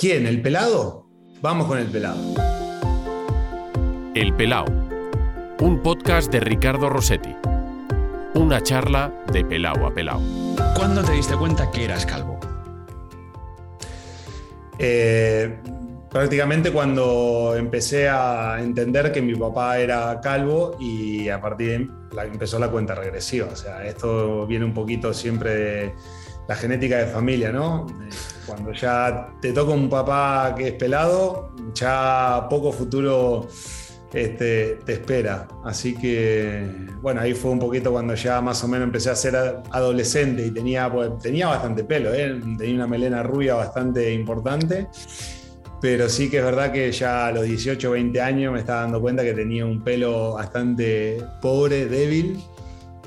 ¿Quién? ¿El pelado? Vamos con el pelado. El Pelao, un podcast de Ricardo Rossetti. Una charla de pelao a pelao. ¿Cuándo te diste cuenta que eras calvo? Eh, prácticamente cuando empecé a entender que mi papá era calvo y a partir de ahí empezó la cuenta regresiva. O sea, esto viene un poquito siempre de la genética de familia, ¿no? Cuando ya te toca un papá que es pelado, ya poco futuro este, te espera. Así que, bueno, ahí fue un poquito cuando ya más o menos empecé a ser adolescente y tenía, pues, tenía bastante pelo, ¿eh? tenía una melena rubia bastante importante. Pero sí que es verdad que ya a los 18 o 20 años me estaba dando cuenta que tenía un pelo bastante pobre, débil.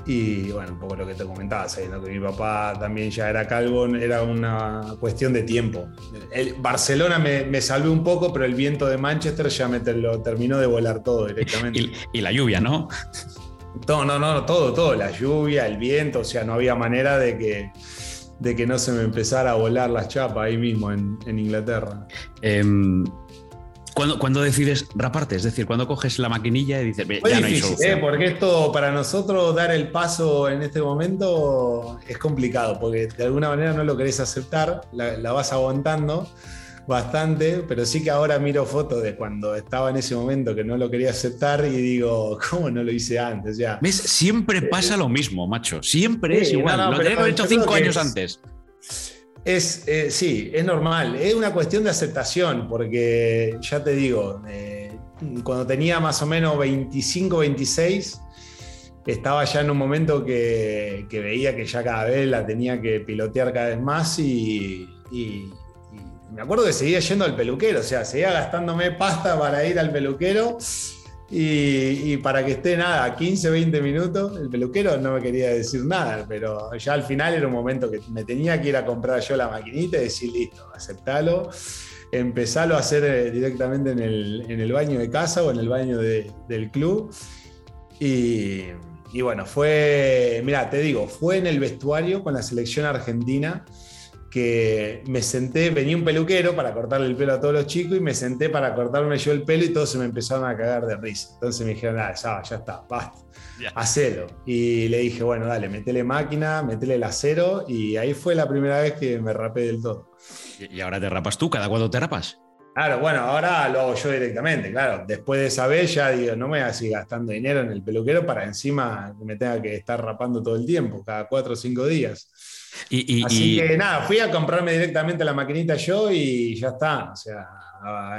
Y bueno, un poco lo que te comentaba, sabiendo que mi papá también ya era calvo, era una cuestión de tiempo. El Barcelona me, me salvé un poco, pero el viento de Manchester ya me te- lo terminó de volar todo directamente. Y, y la lluvia, ¿no? No, no, no, todo, todo, la lluvia, el viento, o sea, no había manera de que, de que no se me empezara a volar las chapas ahí mismo en, en Inglaterra. Em, ¿cuándo, cuándo decides raparte? Es decir, cuando coges la maquinilla y dices, "Ve, Fue ya no hay difícil, solución. ¿eh? porque esto para nosotros dar el paso en este momento es complicado, porque de alguna manera no lo querés aceptar, la, la vas aguantando bastante, pero sí que ahora miro fotos de cuando estaba en ese momento que no lo quería aceptar y digo, ¿cómo no lo hice antes? Ya. ¿Ves? Siempre pasa lo mismo, macho. Siempre es Sí, igual. no, no, lo tenía hecho cinco años es- antes. Es, eh, sí, es normal. Es una cuestión de aceptación, porque ya te digo, eh, cuando tenía más o menos 25, 26, estaba ya en un momento que, que veía que ya cada vez la tenía que pilotear cada vez más y, y- y me acuerdo que seguía yendo al peluquero, o sea, seguía gastándome pasta para ir al peluquero. Y, y para que esté nada, 15, 20 minutos, el peluquero no me quería decir nada, pero ya al final era un momento que me tenía que ir a comprar yo la maquinita y decir, listo, aceptalo, empezalo a hacer eh, directamente en el, en el baño de casa o en el baño de- del club. Y, y bueno, fue, mira, te digo, fue en el vestuario con la selección argentina que me senté, venía un peluquero para cortarle el pelo a todos los chicos y me senté para cortarme yo el pelo y todos se me empezaron a cagar de risa. Entonces me dijeron, ah, ya, ya está, basta, Ya. hacelo. Y le dije, bueno, dale, metele máquina, metele el acero y ahí fue la primera vez que me rapé del todo. Y ahora te rapas tú. ¿Cada cuándo te rapas? Claro, bueno, ahora lo hago yo directamente, claro. Después de esa vez ya digo, no me voy a seguir gastando dinero en el peluquero para encima que me tenga que estar rapando todo el tiempo, cada cuatro o cinco días. Y, y- Así y- que nada, fui a comprarme directamente la maquinita yo y ya está. O sea,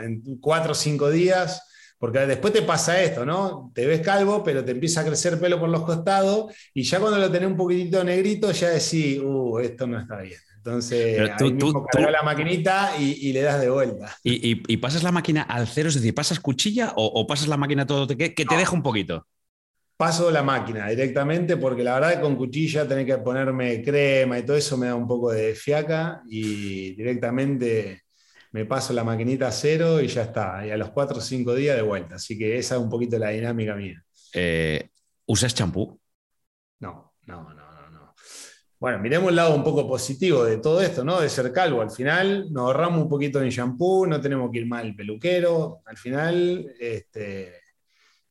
en cuatro o cinco días, porque después te pasa esto, ¿no? Te ves calvo, pero te empieza a crecer pelo por los costados y ya cuando lo tenés un poquitito negrito ya decís, uh, esto no está bien. Entonces, Pero tú- ahí tú- tú- la maquinita y, y le das de vuelta. y- y- y pasas la máquina al cero, es decir, ¿pasas cuchilla o, o pasas la máquina todo que, que te No. deja un poquito? Paso la máquina directamente porque la verdad que con cuchilla tener que ponerme crema y todo eso me da un poco de fiaca y directamente me paso la maquinita a cero y ya está. Y a los 4 o 5 días de vuelta. Así que esa es un poquito la dinámica mía. Eh, ¿Usas champú? No, no, no, no, no. Bueno, miremos el lado un poco positivo de todo esto, ¿no? De ser calvo. Al final nos ahorramos un poquito en shampoo, no tenemos que ir mal al peluquero. Al final, este,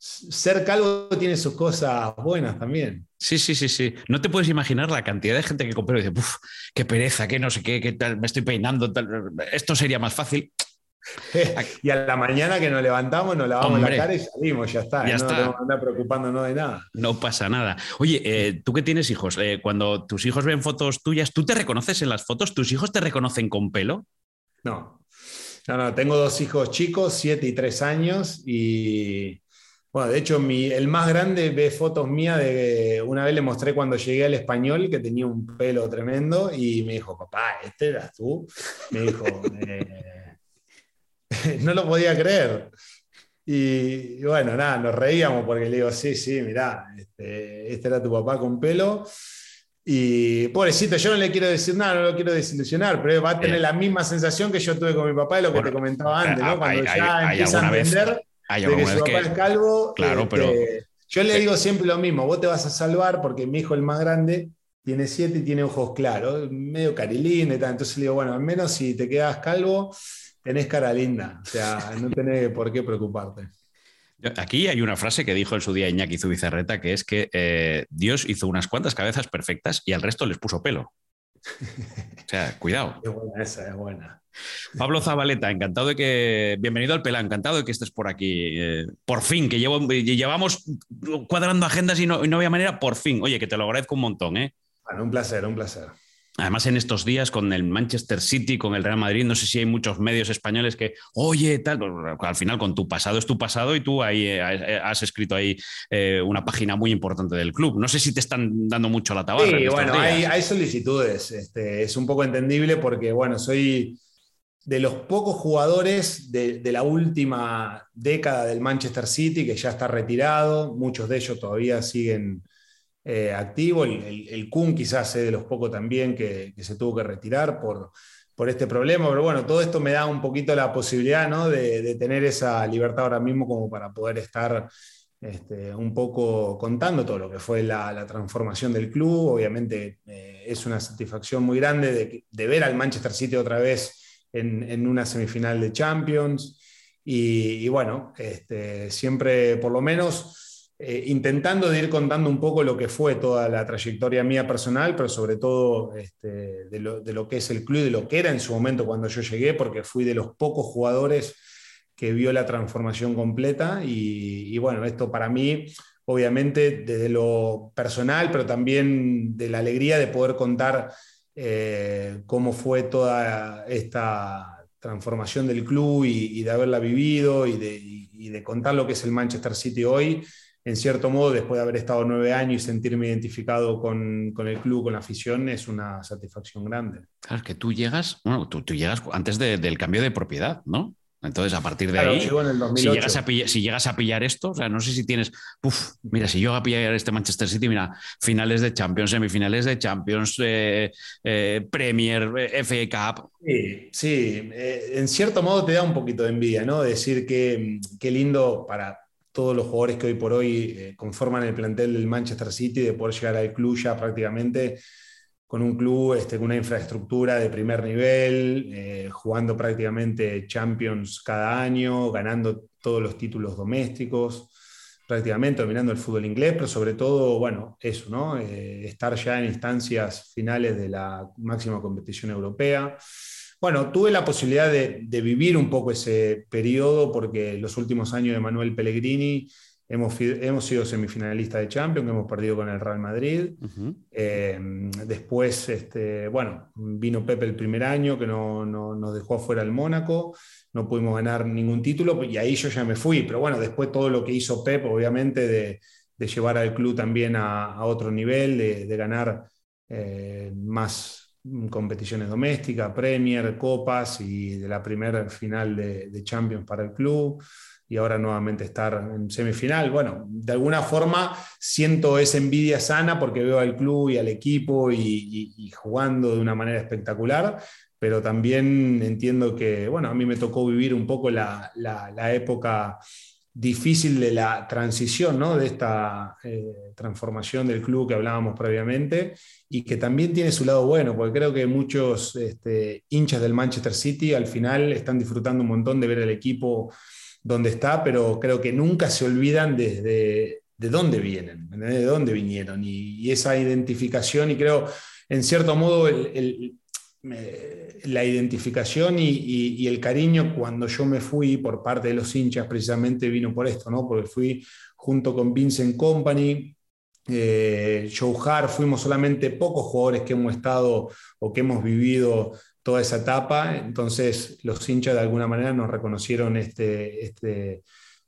ser calvo tiene sus cosas buenas también. Sí, sí, sí, sí. No te puedes imaginar la cantidad de gente que compró y dice, "Uf, qué pereza, qué no sé qué, qué tal, me estoy peinando, tal, esto sería más fácil. y a la mañana que nos levantamos, nos lavamos Hombre. la cara y salimos, ya está. Ya no está. tenemos que andar preocupándonos de nada. No pasa nada. Oye, eh, tú que tienes hijos, eh, cuando tus hijos ven fotos tuyas, ¿tú te reconoces en las fotos? ¿Tus hijos te reconocen con pelo? No. No, no, tengo dos hijos chicos, siete y tres años, y bueno, de hecho, mi, el más grande ve fotos mías de una vez le mostré cuando llegué al español que tenía un pelo tremendo y me dijo, papá, ¿este eras tú? Me dijo, eh, no lo podía creer. Y, y bueno, nada, nos reíamos porque le digo, sí, sí, mirá, este, este era tu papá con pelo. Y pobrecito, yo no le quiero decir nada, no lo quiero desilusionar, pero va a tener Bien. la misma sensación que yo tuve con mi papá de lo que Bueno, te comentaba antes, hay- ¿no? Cuando hay- ya hay empieza a vez- entender Hay de que alguna su vez papá que... es calvo. Claro, este, pero- Yo le digo siempre lo mismo, vos te vas a salvar porque mi hijo el más grande tiene siete y tiene ojos claros, medio carilín y tal. Entonces le digo, bueno, al menos si te quedas calvo, tenés cara linda, o sea, no tenés por qué preocuparte. Aquí hay una frase que dijo en su día Iñaki Zubizarreta, que es que eh, Dios hizo unas cuantas cabezas perfectas y al resto les puso pelo. O sea, cuidado. Es buena esa, es buena. Pablo Zabaleta, encantado de que. Bienvenido al Pelá, encantado de que estés por aquí. Eh, por fin, que llevo, llevamos cuadrando agendas y no, y no había manera, por fin. Oye, que te lo agradezco un montón, ¿eh? Bueno, un placer, un placer. Además, en estos días con el Manchester City, con el Real Madrid, no sé si hay muchos medios españoles que, oye, tal, al final con tu pasado es tu pasado y tú ahí eh, eh, has escrito ahí eh, una página muy importante del club. No sé si te están dando mucho la tabarra. Sí, bueno, hay, solicitudes. Este, es un poco entendible porque, bueno, soy de los pocos jugadores de, de, la última década del Manchester City que ya está retirado. Muchos de ellos todavía siguen eh, activo. El, el, Kun quizás es de los pocos también que, se tuvo que retirar por, por este problema, pero bueno, todo esto me da un poquito la posibilidad ¿no? de, tener esa libertad ahora mismo como para poder estar este, un poco contando todo lo que fue la, transformación del club. Obviamente eh, es una satisfacción muy grande de, ver al Manchester City otra vez en, una semifinal de Champions. Y, y bueno, este, siempre por lo menos eh, intentando de ir contando un poco lo que fue toda la trayectoria mía personal, pero sobre todo este, de, lo, que es el club, de lo que era en su momento cuando yo llegué, porque fui de los pocos jugadores que vio la transformación completa. Y, bueno, esto para mí, obviamente, desde lo personal, pero también de la alegría de poder contar eh, cómo fue toda esta transformación del club y, de haberla vivido y de, y de contar lo que es el Manchester City hoy en cierto modo, después de haber estado nueve años y sentirme identificado con, el club, con la afición, es una satisfacción grande. Claro, es que tú llegas, bueno, tú, llegas antes del cambio de propiedad, ¿no? Entonces, a partir de ahí, si, llegas a pillar, si llegas a pillar esto, o sea, no sé si tienes, uf, mira, si yo a pillar este Manchester City, mira, finales de Champions, semifinales de Champions, eh, eh, Premier, eh, FA Cup. Sí, sí. en cierto modo te da un poquito de envidia, ¿no? Decir que qué lindo para, todos los jugadores que hoy por hoy eh, conforman el plantel del Manchester City, de poder llegar al club ya prácticamente con un club este, con una infraestructura de primer nivel, eh, jugando prácticamente Champions cada año, ganando todos los títulos domésticos, prácticamente dominando el fútbol inglés, pero sobre todo, bueno, eso, ¿no? Eh, estar ya en instancias finales de la máxima competición europea. Bueno, tuve la posibilidad de, vivir un poco ese periodo porque los últimos años de Manuel Pellegrini hemos, hemos sido semifinalistas de Champions, hemos perdido con el Real Madrid. Eh, después, este, bueno, vino Pepe el primer año que no, nos dejó afuera el Mónaco, no pudimos ganar ningún título y ahí yo ya me fui. Pero bueno, después todo lo que hizo Pep, obviamente, de, llevar al club también a, otro nivel, de, ganar eh, más competiciones domésticas, Premier, Copas y de la primera final de, Champions para el club y ahora nuevamente estar en semifinal. Bueno, de alguna forma siento esa envidia sana porque veo al club y al equipo y, jugando de una manera espectacular, pero también entiendo que, bueno, a mí me tocó vivir un poco la, la época difícil de la transición, ¿no? de esta eh, transformación del club que hablábamos previamente y que también tiene su lado bueno, porque creo que muchos este, hinchas del Manchester City al final están disfrutando un montón de ver el equipo donde está, pero creo que nunca se olvidan desde de dónde vienen, de dónde vinieron y, esa identificación y creo en cierto modo el la identificación y, el cariño cuando yo me fui por parte de los hinchas precisamente vino por esto, ¿no? porque fui junto con Vincent Company, eh, Joe fuimos solamente pocos jugadores que hemos estado o que hemos vivido toda esa etapa, entonces los hinchas de alguna manera nos reconocieron este, este,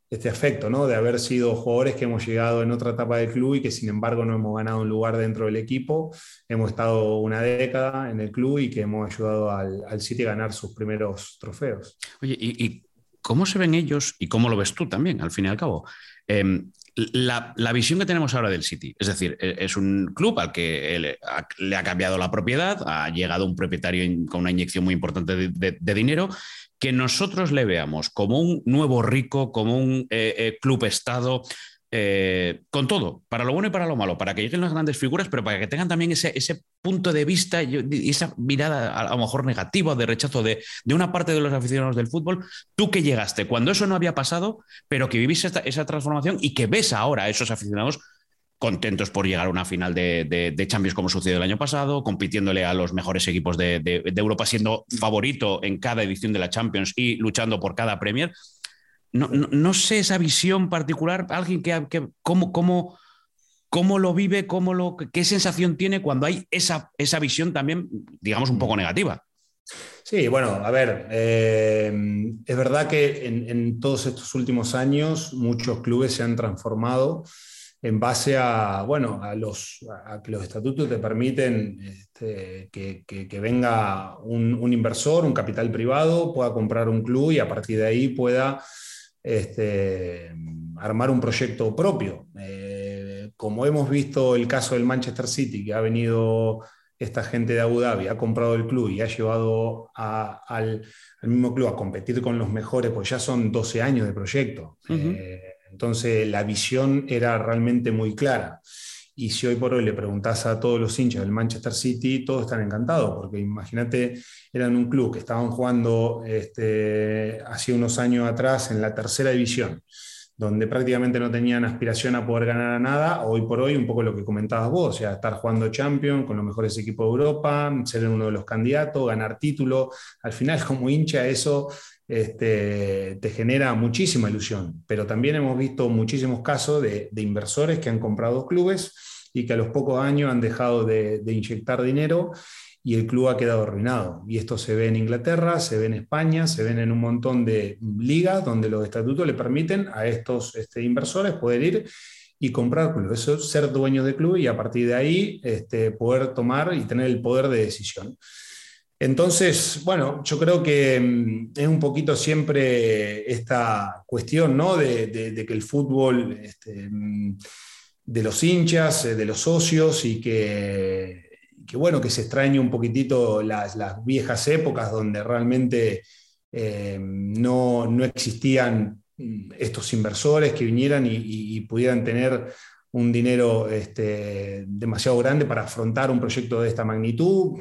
este afecto, ¿no? De haber sido jugadores que hemos llegado en otra etapa del club y que sin embargo no hemos ganado un lugar dentro del equipo. Hemos estado una década en el club y que hemos ayudado al, al City a ganar sus primeros trofeos. Oye, ¿y, cómo se ven ellos y cómo lo ves tú también, al fin y al cabo? Em, la, visión que tenemos ahora del City, es decir, e, es un club al que le ha cambiado la propiedad, ha llegado un propietario con una inyección muy importante de dinero que nosotros le veamos como un nuevo rico, como un eh, eh, club Estado, eh, con todo, para lo bueno y para lo malo, para que lleguen las grandes figuras, pero para que tengan también ese, ese punto de vista y esa mirada a, lo mejor negativa, de rechazo de, de, una parte de los aficionados del fútbol, tú que llegaste cuando eso no había pasado, pero que viviste esa transformación y que ves ahora a esos aficionados contentos por llegar a una final de, de, Champions como sucedió el año pasado, compitiéndole a los mejores equipos de, de, Europa, siendo favorito en cada edición de la Champions y luchando por cada Premier no, sé esa visión particular, alguien que, que cómo, cómo, cómo, lo vive, cómo lo, qué sensación tiene cuando hay esa, esa visión también, digamos, un poco mm. negativa. Sí, bueno, a ver, eh, es verdad que en, todos estos últimos años muchos clubes se han transformado en base a, bueno, a, los, que los estatutos te permiten este, que, venga un, un, inversor, un capital privado, pueda comprar un club y a partir de ahí pueda este, armar un proyecto propio. Eh, como hemos visto el caso del Manchester City, que ha venido esta gente de Abu Dhabi, ha comprado el club y ha llevado al, mismo club a competir con los mejores, pues ya son 12 años de proyecto. Eh, entonces la visión era realmente muy clara. Y si hoy por hoy le preguntas a todos los hinchas del Manchester City, todos están encantados, porque imagínate, eran un club que estaban jugando este, hace unos años atrás en la tercera división, donde prácticamente no tenían aspiración a poder ganar a nada, hoy por hoy un poco lo que comentabas vos, o sea, estar jugando Champions con los mejores equipos de Europa, ser uno de los candidatos, ganar título, al final como hincha eso este, te genera muchísima ilusión, pero también hemos visto muchísimos casos de, inversores que han comprado clubes y que a los pocos años han dejado de, inyectar dinero y el club ha quedado arruinado. Y esto se ve en Inglaterra, se ve en España, se ven en un montón de ligas donde los estatutos le permiten a estos este, inversores poder ir y comprar clubes, eso ser dueños de club y a partir de ahí este, poder tomar y tener el poder de decisión. Entonces, bueno, yo creo que mm, es un poquito siempre esta cuestión, ¿no? De, que el fútbol, este, mm, de los hinchas, eh, de los socios y que, bueno, que se extrañe un poquitito las, viejas épocas donde realmente eh, no, existían mm, estos inversores que vinieran y, pudieran tener un dinero este, demasiado grande para afrontar un proyecto de esta magnitud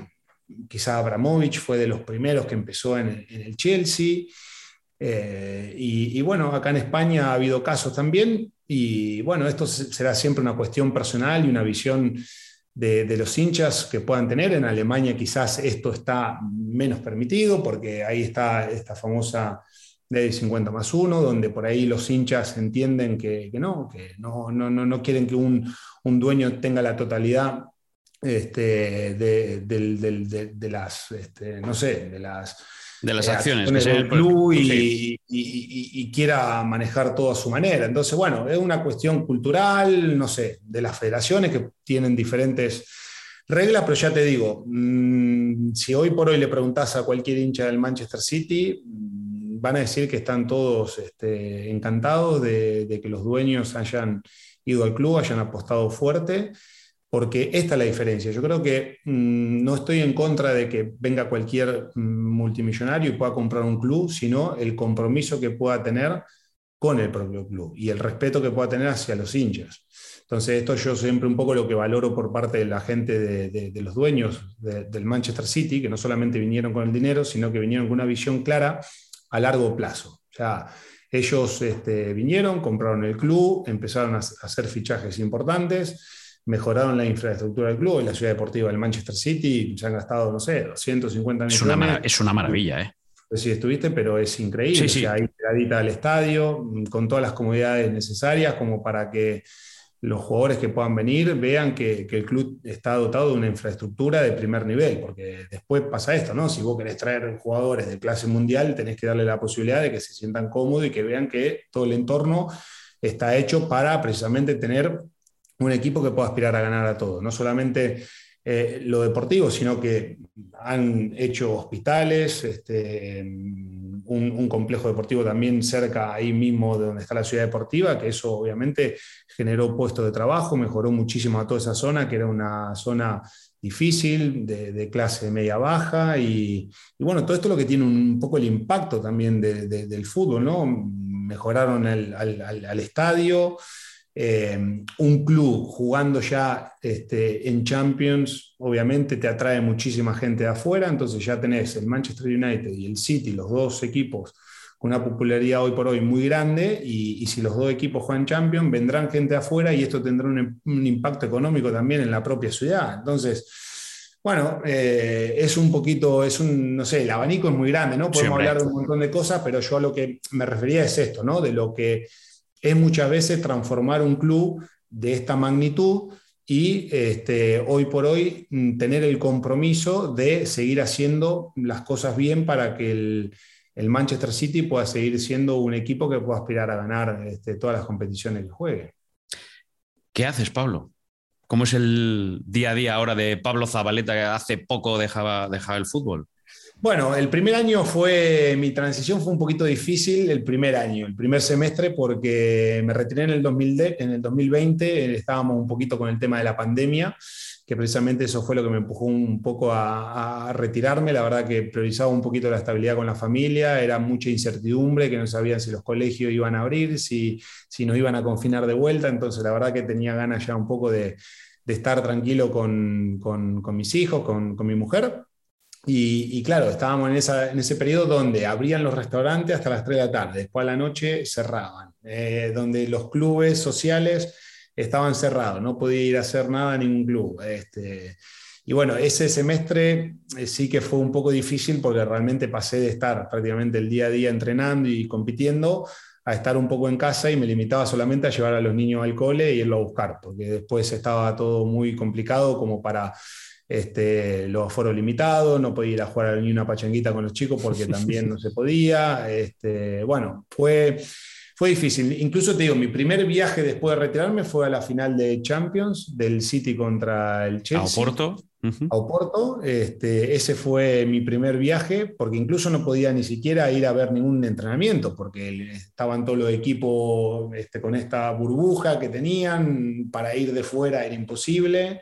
quizá Abramovich fue de los primeros que empezó en, el Chelsea. Eh, y, bueno, acá en España ha habido casos también. Y bueno, esto será siempre una cuestión personal y una visión de, los hinchas que puedan tener. En Alemania quizás esto está menos permitido porque ahí está esta famosa ley 50 más 1, donde por ahí los hinchas entienden que, no, que no, no, no, quieren que un, un dueño tenga la totalidad este, de, las, este, no sé, de las, de las acciones, del club y, quiera manejar todo a su manera. Entonces, bueno, es una cuestión cultural, no sé, de las federaciones que tienen diferentes reglas, pero ya te digo, mm, si hoy por hoy le preguntas a cualquier hincha del Manchester City, mm, van a decir que están todos este, encantados de que los dueños hayan ido al club, hayan apostado fuerte porque esta es la diferencia. Yo creo que mm, no estoy en contra de que venga cualquier mm, multimillonario y pueda comprar un club, sino el compromiso que pueda tener con el propio club y el respeto que pueda tener hacia los hinchas. Entonces, esto yo siempre un poco lo que valoro por parte de la gente de, los dueños del Manchester City, que no solamente vinieron con el dinero, sino que vinieron con una visión clara a largo plazo. O sea, ellos este, vinieron, compraron el club, empezaron a hacer fichajes importantes, mejoraron la infraestructura del club. En la ciudad deportiva del Manchester City se han gastado, no sé, 250 millones. Es una, es una maravilla, ¿eh? Pues sí, estuviste, pero es increíble. Sí, sí. ahí pegadita al estadio, con todas las comodidades necesarias como para que los jugadores que puedan venir vean que, que, el club está dotado de una infraestructura de primer nivel, porque después pasa esto, ¿no? Si vos querés traer jugadores de clase mundial, tenés que darle la posibilidad de que se sientan cómodos y que vean que todo el entorno está hecho para precisamente tener un equipo que pueda aspirar a ganar a todo, no solamente eh, lo deportivo, sino que han hecho hospitales, este, un, complejo deportivo también cerca ahí mismo de donde está la ciudad deportiva, que eso obviamente generó puestos de trabajo, mejoró muchísimo a toda esa zona, que era una zona difícil, de, clase media baja, y, bueno, todo esto es lo que tiene un poco el impacto también del fútbol, ¿no? Mejoraron al, al estadio, eh, un club jugando ya este, en Champions, obviamente te atrae muchísima gente de afuera, entonces ya tenés el Manchester United y el City, los dos equipos con una popularidad hoy por hoy muy grande, y, si los dos equipos juegan Champions, vendrán gente de afuera y esto tendrá un, impacto económico también en la propia ciudad. Entonces, bueno, eh, es un poquito, es un, no sé, el abanico es muy grande, ¿no? Podemos hablar de un montón de cosas, pero yo a lo que me refería es esto, ¿no? De lo que es muchas veces transformar un club de esta magnitud y este, hoy por hoy mm, tener el compromiso de seguir haciendo las cosas bien para que el, Manchester City pueda seguir siendo un equipo que pueda aspirar a ganar este, todas las competiciones que juegue. ¿Qué haces, Pablo? ¿Cómo es el día a día ahora de Pablo Zabaleta que hace poco dejaba, dejaba el fútbol? Bueno, el primer año fue, mi transición fue un poquito difícil, el primer año, el primer semestre, porque me retiré en el, 2000, en el 2020, estábamos un poquito con el tema de la pandemia, que precisamente eso fue lo que me empujó un poco a, retirarme, la verdad que priorizaba un poquito la estabilidad con la familia, era mucha incertidumbre, que no sabían si los colegios iban a abrir, si, si nos iban a confinar de vuelta, entonces la verdad que tenía ganas ya un poco de, estar tranquilo con, con, mis hijos, con mi mujer. Y, claro, estábamos en, esa, en, ese periodo donde abrían los restaurantes hasta las 3 de la tarde, después a la noche cerraban, eh, donde los clubes sociales estaban cerrados, no podía ir a hacer nada a ningún club. Este, y bueno, ese semestre eh, sí que fue un poco difícil porque realmente pasé de estar prácticamente el día a día entrenando y compitiendo a estar un poco en casa y me limitaba solamente a llevar a los niños al cole y irlo a buscar, porque después estaba todo muy complicado como para este, los foros limitados, no podía ir a jugar ni una pachanguita con los chicos porque también no se podía. Este, bueno, fue, fue difícil. Incluso te digo, mi primer viaje después de retirarme fue a la final de Champions del City contra el Chelsea. A Oporto. A Oporto. Este, ese fue mi primer viaje porque incluso no podía ni siquiera ir a ver ningún entrenamiento porque estaban todos los equipos este, con esta burbuja que tenían. Para ir de fuera era imposible.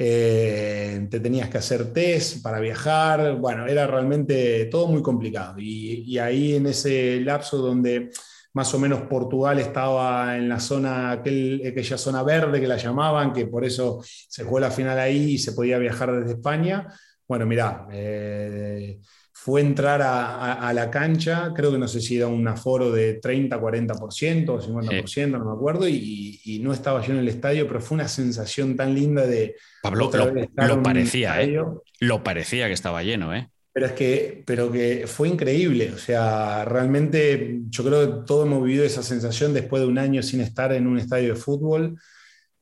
Eh, te tenías que hacer test para viajar, bueno, era realmente todo muy complicado. Y, ahí en ese lapso donde más o menos Portugal estaba en la zona, aquella zona verde que la llamaban, que por eso se jugó la final ahí y se podía viajar desde España. Bueno, mira, eh, fue entrar a, la cancha, creo que no sé si era un aforo de 30, 40% o 50%, no me acuerdo, y, no estaba yo en el estadio, pero fue una sensación tan linda de... Pablo, lo, parecía, ¿eh? Lo parecía que estaba lleno, ¿eh? Pero es que, pero que fue increíble, o sea, realmente yo creo que todos hemos vivido esa sensación después de un año sin estar en un estadio de fútbol.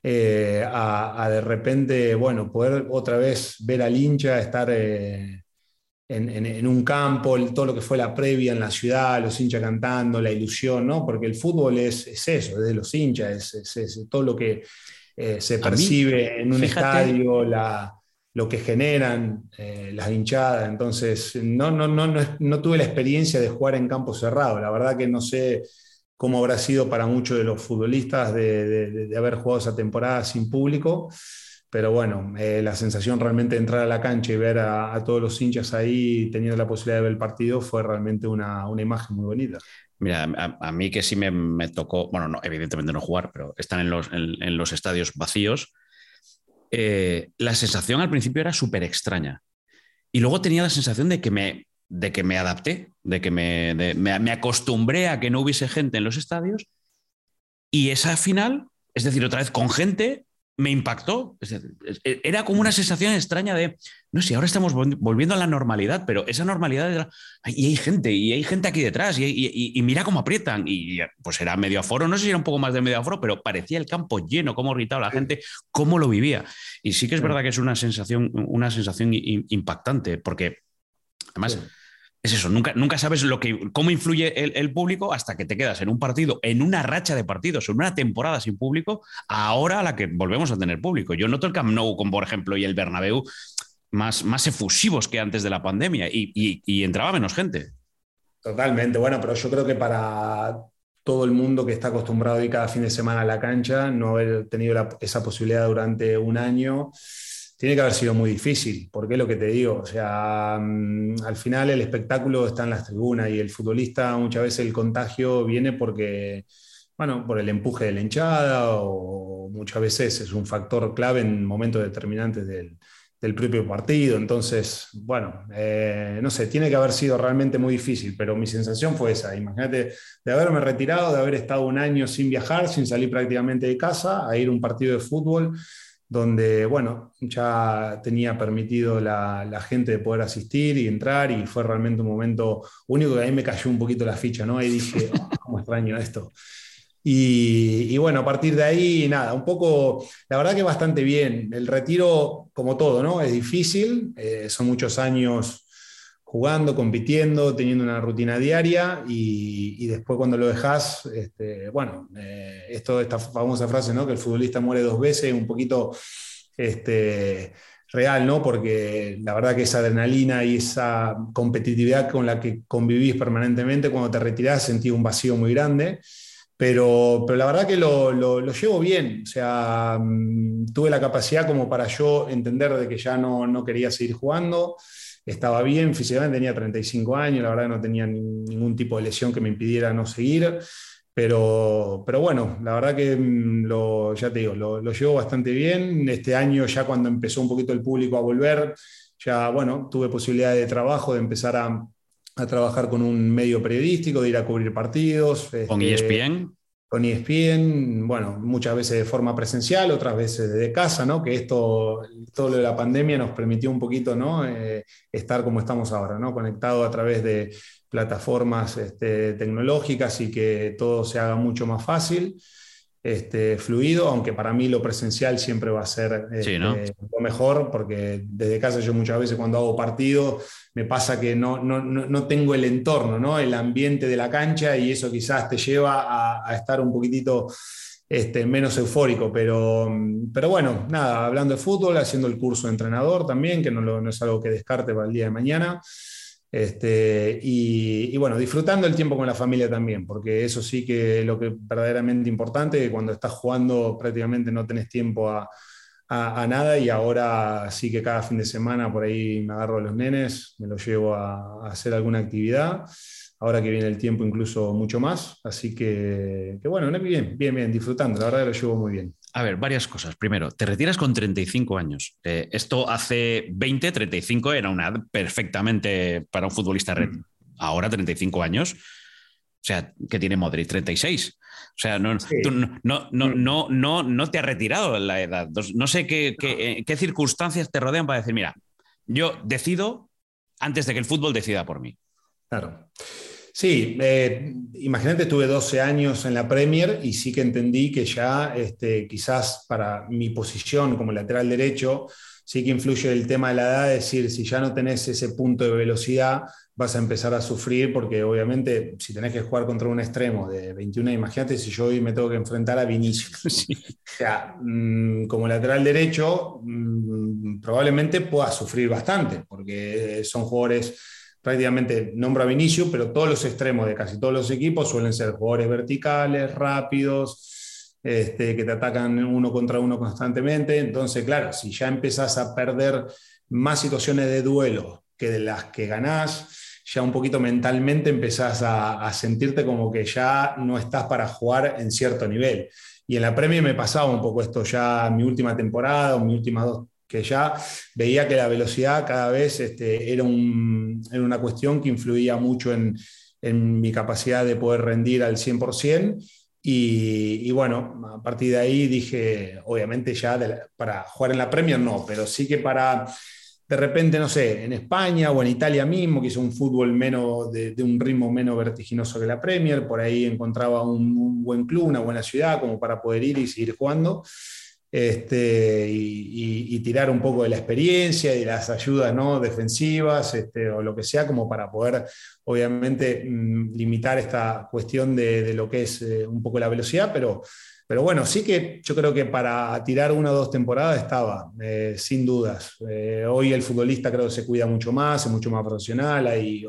Eh, a, de repente, bueno, poder otra vez ver al hincha, estar eh, en, un campo, todo lo que fue la previa en la ciudad, los hinchas cantando, la ilusión, ¿no? Porque el fútbol es, eso, es de los hinchas, es, todo lo que eh, se percibe en un estadio, lo que generan eh, las hinchadas. Entonces, no, no, no, no, tuve la experiencia de jugar en campo cerrado. La verdad que no sé cómo habrá sido para muchos de los futbolistas de haber jugado esa temporada sin público pero bueno, eh, la sensación realmente de entrar a la cancha y ver a, todos los hinchas ahí teniendo la posibilidad de ver el partido fue realmente una, una imagen muy bonita. Mira, a, mí que sí me, tocó, bueno, no, evidentemente no jugar, pero están en los, en, los estadios vacíos, eh, la sensación al principio era súper extraña. Y luego tenía la sensación de que me, de que me adapté, de que me, me, me acostumbré a que no hubiese gente en los estadios. Y esa final, es decir, otra vez con gente, me impactó. E, era como una sensación extraña de, no sé, ahora estamos volviendo a la normalidad, pero esa normalidad era, y hay gente, y hay gente aquí detrás, y, mira cómo aprietan, y pues era medio aforo, no sé si era un poco más de medio aforo, pero parecía el campo lleno, cómo gritaba la gente, cómo lo vivía. Y sí que es verdad que es una sensación, una sensación impactante, porque además es eso, nunca, sabes lo que, cómo influye el, público hasta que te quedas en un partido, en una racha de partidos, en una temporada sin público, ahora a la que volvemos a tener público. Yo noto el Camp Nou, con, por ejemplo, y el Bernabéu más, más efusivos que antes de la pandemia y, entraba menos gente. Totalmente, bueno, pero yo creo que para todo el mundo que está acostumbrado a ir cada fin de semana a la cancha, no haber tenido esa posibilidad durante un año, tiene que haber sido muy difícil, porque es lo que te digo, o sea, mm, al final el espectáculo está en las tribunas y el futbolista muchas veces el contagio viene porque, bueno, por el empuje de la hinchada o muchas veces es un factor clave en momentos determinantes del, del propio partido. Entonces, bueno, eh, no sé, tiene que haber sido realmente muy difícil, pero mi sensación fue esa. Imagínate de haberme retirado, de haber estado un año sin viajar, sin salir prácticamente de casa, a ir a un partido de fútbol donde, bueno, ya tenía permitido la, gente de poder asistir y entrar y fue realmente un momento único que a mí me cayó un poquito la ficha, ¿no? Y dije, oh, ¿cómo extraño esto? Y, bueno, a partir de ahí, nada, un poco, la verdad que bastante bien. El retiro, como todo, ¿no? Es difícil, eh, son muchos años jugando, compitiendo, teniendo una rutina diaria y, después cuando lo dejas, este, bueno, eh, esto, esta famosa frase, ¿no? Que el futbolista muere dos veces, un poquito este, real, ¿no? Porque la verdad que esa adrenalina y esa competitividad con la que convivís permanentemente, cuando te retirás sentís un vacío muy grande. Pero, pero, la verdad que lo, lo, llevo bien, o sea, mm, tuve la capacidad como para yo entender de que ya no, no, quería seguir jugando, estaba bien, físicamente tenía 35 años, la verdad no tenía ningún tipo de lesión que me impidiera no seguir, pero, pero bueno, la verdad que mm, lo, ya te digo, lo, lo llevo bastante bien, este año ya cuando empezó un poquito el público a volver, ya bueno, tuve posibilidad de trabajo, de empezar a a trabajar con un medio periodístico, de ir a cubrir partidos. ¿Con este, ESPN? Con ESPN, bueno, muchas veces de forma presencial, otras veces desde casa, ¿no? Que esto, todo lo de la pandemia nos permitió un poquito, ¿no? Eh, estar como estamos ahora, ¿no? Conectado a través de plataformas este, tecnológicas y que todo se haga mucho más fácil este, fluido, aunque para mí lo presencial siempre va a ser este, lo mejor, porque desde casa yo muchas veces cuando hago partido me pasa que no, no, no, tengo el entorno, ¿no? el ambiente de la cancha y eso quizás te lleva a, estar un poquitito este, menos eufórico, pero, pero bueno, nada, hablando de fútbol, haciendo el curso de entrenador también, que no, no es algo que descarte para el día de mañana. Este, y, bueno, disfrutando el tiempo con la familia también, porque eso sí que es lo que verdaderamente importante, cuando estás jugando prácticamente no tenés tiempo a, nada y ahora sí que cada fin de semana por ahí me agarro a los nenes, me los llevo a, hacer alguna actividad, ahora que viene el tiempo incluso mucho más, así que, que bueno, bien, bien, bien, disfrutando, la verdad lo llevo muy bien. A ver, varias cosas. Primero, te retiras con 35 años. Eh, esto hace 20, 35 era una edad perfectamente para un futbolista. Mm. Ahora 35 años. O sea, que tiene Modric 36. O sea, no, no, no, mm. no, no, no, te ha retirado la edad. No sé qué, qué, qué circunstancias te rodean para decir, mira, yo decido antes de que el fútbol decida por mí. Claro. Sí, eh, imagínate, tuve 12 años en la Premier y sí que entendí que ya este, quizás para mi posición como lateral derecho, sí que influye el tema de la edad, es decir, si ya no tenés ese punto de velocidad, vas a empezar a sufrir porque obviamente si tenés que jugar contra un extremo de 21, imagínate si yo hoy me tengo que enfrentar a Vinicius. O sea, mm, como lateral derecho, mm, probablemente pueda sufrir bastante porque son jugadores prácticamente nombro a Vinicius, pero todos los extremos de casi todos los equipos suelen ser jugadores verticales, rápidos, este, que te atacan uno contra uno constantemente. Entonces, claro, si ya empezás a perder más situaciones de duelo que de las que ganás, ya un poquito mentalmente empezás a, sentirte como que ya no estás para jugar en cierto nivel. Y en la Premier me pasaba un poco esto ya mi última temporada o mis últimas dos que ya veía que la velocidad cada vez este, era, una cuestión que influía mucho en, mi capacidad de poder rendir al 100%. Y, y, bueno, a partir de ahí dije, obviamente ya para jugar en la Premier no, pero sí que para de repente, no sé, en España o en Italia mismo, que hizo un fútbol menos de, un ritmo menos vertiginoso que la Premier, por ahí encontraba un, un, buen club, una buena ciudad como para poder ir y seguir jugando este, y, tirar un poco de la experiencia y las ayudas ¿no? defensivas este, o lo que sea, como para poder, obviamente, mm, limitar esta cuestión de, lo que es eh, un poco la velocidad, pero, pero bueno, sí que yo creo que para tirar una o dos temporadas estaba, eh, sin dudas. Eh, hoy el futbolista creo que se cuida mucho más, es mucho más profesional, hay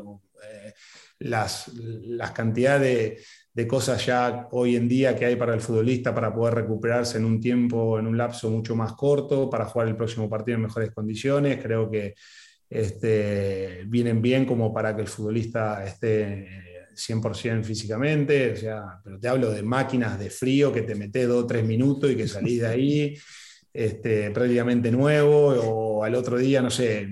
las, las cantidades de cosas ya hoy en día que hay para el futbolista para poder recuperarse en un tiempo, en un lapso mucho más corto, para jugar el próximo partido en mejores condiciones. Creo que este, vienen bien como para que el futbolista esté 100% físicamente, o sea, pero te hablo de máquinas de frío que te metes dos o tres minutos y que salís de ahí este, prácticamente nuevo, o al otro día, no sé,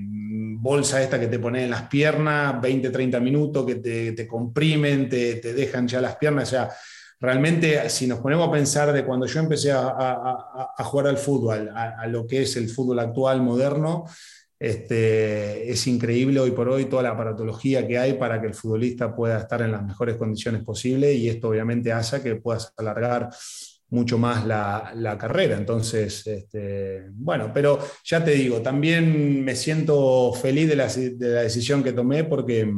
bolsa esta que te pones en las piernas, 20, 30 minutos, que te, comprimen, te, dejan ya las piernas, o sea, realmente si nos ponemos a pensar de cuando yo empecé a, jugar al fútbol, a, lo que es el fútbol actual, moderno, este, es increíble hoy por hoy toda la aparatología que hay para que el futbolista pueda estar en las mejores condiciones posibles y esto obviamente hace que puedas alargar mucho más la, carrera. Entonces, este, bueno, pero ya te digo, también me siento feliz de la, decisión que tomé porque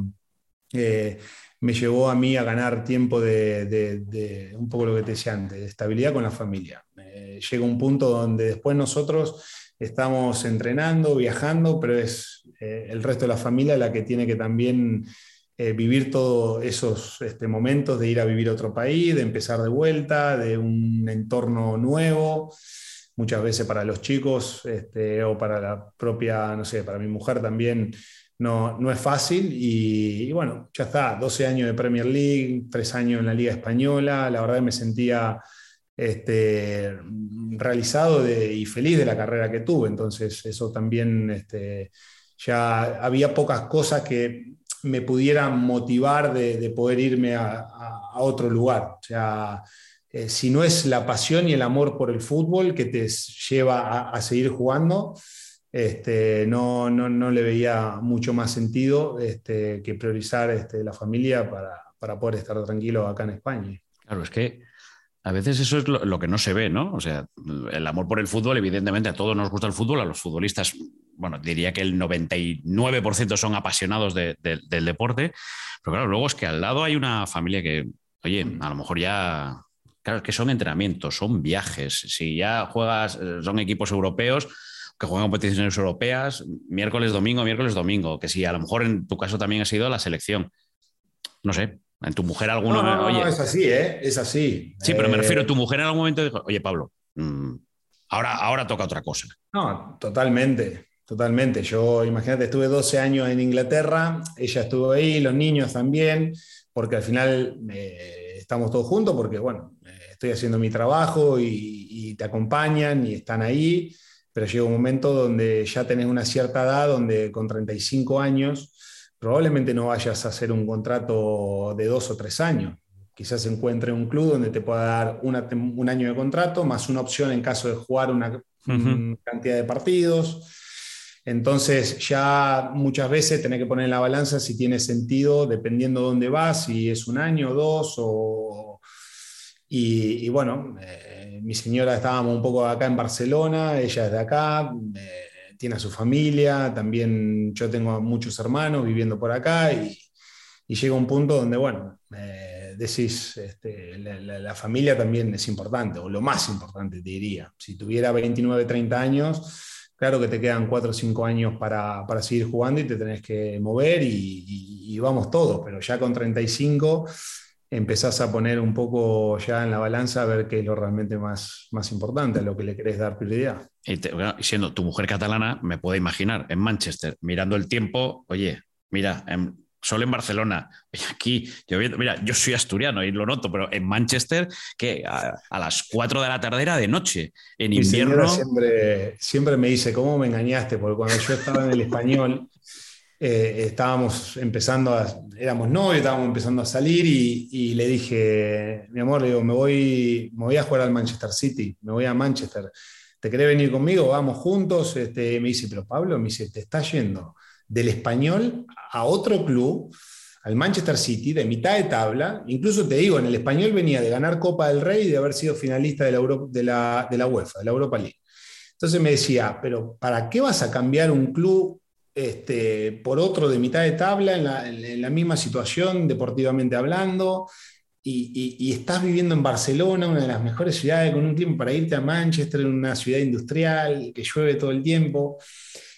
eh, me llevó a mí a ganar tiempo de, un poco lo que te decía antes, de estabilidad con la familia. Eh, llega un punto donde después nosotros estamos entrenando, viajando, pero es eh, el resto de la familia la que tiene que también eh, vivir todos esos este, momentos de ir a vivir a otro país, de empezar de vuelta, de un entorno nuevo. Muchas veces para los chicos este, o para la propia, no sé, para mi mujer también no, no es fácil. Y, bueno, ya está, 12 años de Premier League, 3 años en la Liga Española. La verdad me sentía este, realizado y feliz de la carrera que tuve. Entonces, eso también ya había pocas cosas que me pudieran motivar de, poder irme a, otro lugar. O sea, eh, si no es la pasión y el amor por el fútbol que te lleva a, seguir jugando, este, no, no, le veía mucho más sentido este, que priorizar este, la familia para, para poder estar tranquilo acá en España. Claro, es que a veces eso es lo, que no se ve, ¿no? O sea, el amor por el fútbol, evidentemente a todos nos gusta el fútbol, a los futbolistas, bueno, diría que el 99% son apasionados del deporte, pero claro, luego es que al lado hay una familia que, oye, a lo mejor ya, claro, es que son entrenamientos, son viajes, si ya juegas, eh, son equipos europeos, que juegan competiciones europeas, miércoles, domingo, miércoles, domingo, que si a lo mejor en tu caso también ha sido la selección. No sé, en tu mujer alguno. No, no, es así, ¿eh? Es así. Sí, pero me eh, refiero, tu mujer en algún momento dijo, oye, Pablo, mm, ahora, ahora toca otra cosa. No, totalmente, totalmente. Yo, imagínate, estuve 12 años en Inglaterra, ella estuvo ahí, los niños también, porque al final eh, estamos todos juntos, porque, bueno, eh, estoy haciendo mi trabajo y, y te acompañan y están ahí, pero llega un momento donde ya tenés una cierta edad, donde con 35 años probablemente no vayas a hacer un contrato de dos o tres años. Quizás encuentre un club donde te pueda dar un año de contrato, más una opción en caso de jugar una cantidad de partidos. Entonces ya muchas veces tenés que poner en la balanza si tiene sentido, dependiendo de dónde vas, si es un año o dos. O... Y, bueno, eh, mi señora estábamos un poco acá en Barcelona, ella es de acá. Eh, tiene a su familia, también yo tengo muchos hermanos viviendo por acá y, llega un punto donde, bueno, decís, este, la, familia también es importante, o lo más importante, te diría. Si tuviera 29, 30 años, claro que te quedan 4 o 5 años para, seguir jugando y te tenés que mover y, y vamos todos, pero ya con 35 empezás a poner un poco ya en la balanza a ver qué es lo realmente más, más importante, a lo que le querés dar prioridad. Y, siendo tu mujer catalana, me puedo imaginar en Manchester, mirando el tiempo, oye, mira, solo en Barcelona, aquí, yo, mira, yo soy asturiano y lo noto, pero en Manchester, que a, las 4 de la tarde era de noche, en invierno. Siempre, siempre me dice, ¿cómo me engañaste? Porque cuando yo estaba en el español, eh, estábamos empezando, a, éramos novios, estábamos empezando a salir y, le dije, mi amor, le digo, me voy, me voy a jugar al Manchester City, me voy a Manchester. ¿Te querés venir conmigo? Vamos juntos. Este, me dice, pero Pablo, me dice, te está yendo del español a otro club, al Manchester City, de mitad de tabla. Incluso te digo, en el español venía de ganar Copa del Rey y de haber sido finalista de la, de la, de la UEFA, de la Europa League. Entonces me decía, pero ¿para qué vas a cambiar un club este, por otro de mitad de tabla, en la, misma situación, deportivamente hablando, y, estás viviendo en Barcelona, una de las mejores ciudades, con un tiempo para irte a Manchester, una ciudad industrial, que llueve todo el tiempo.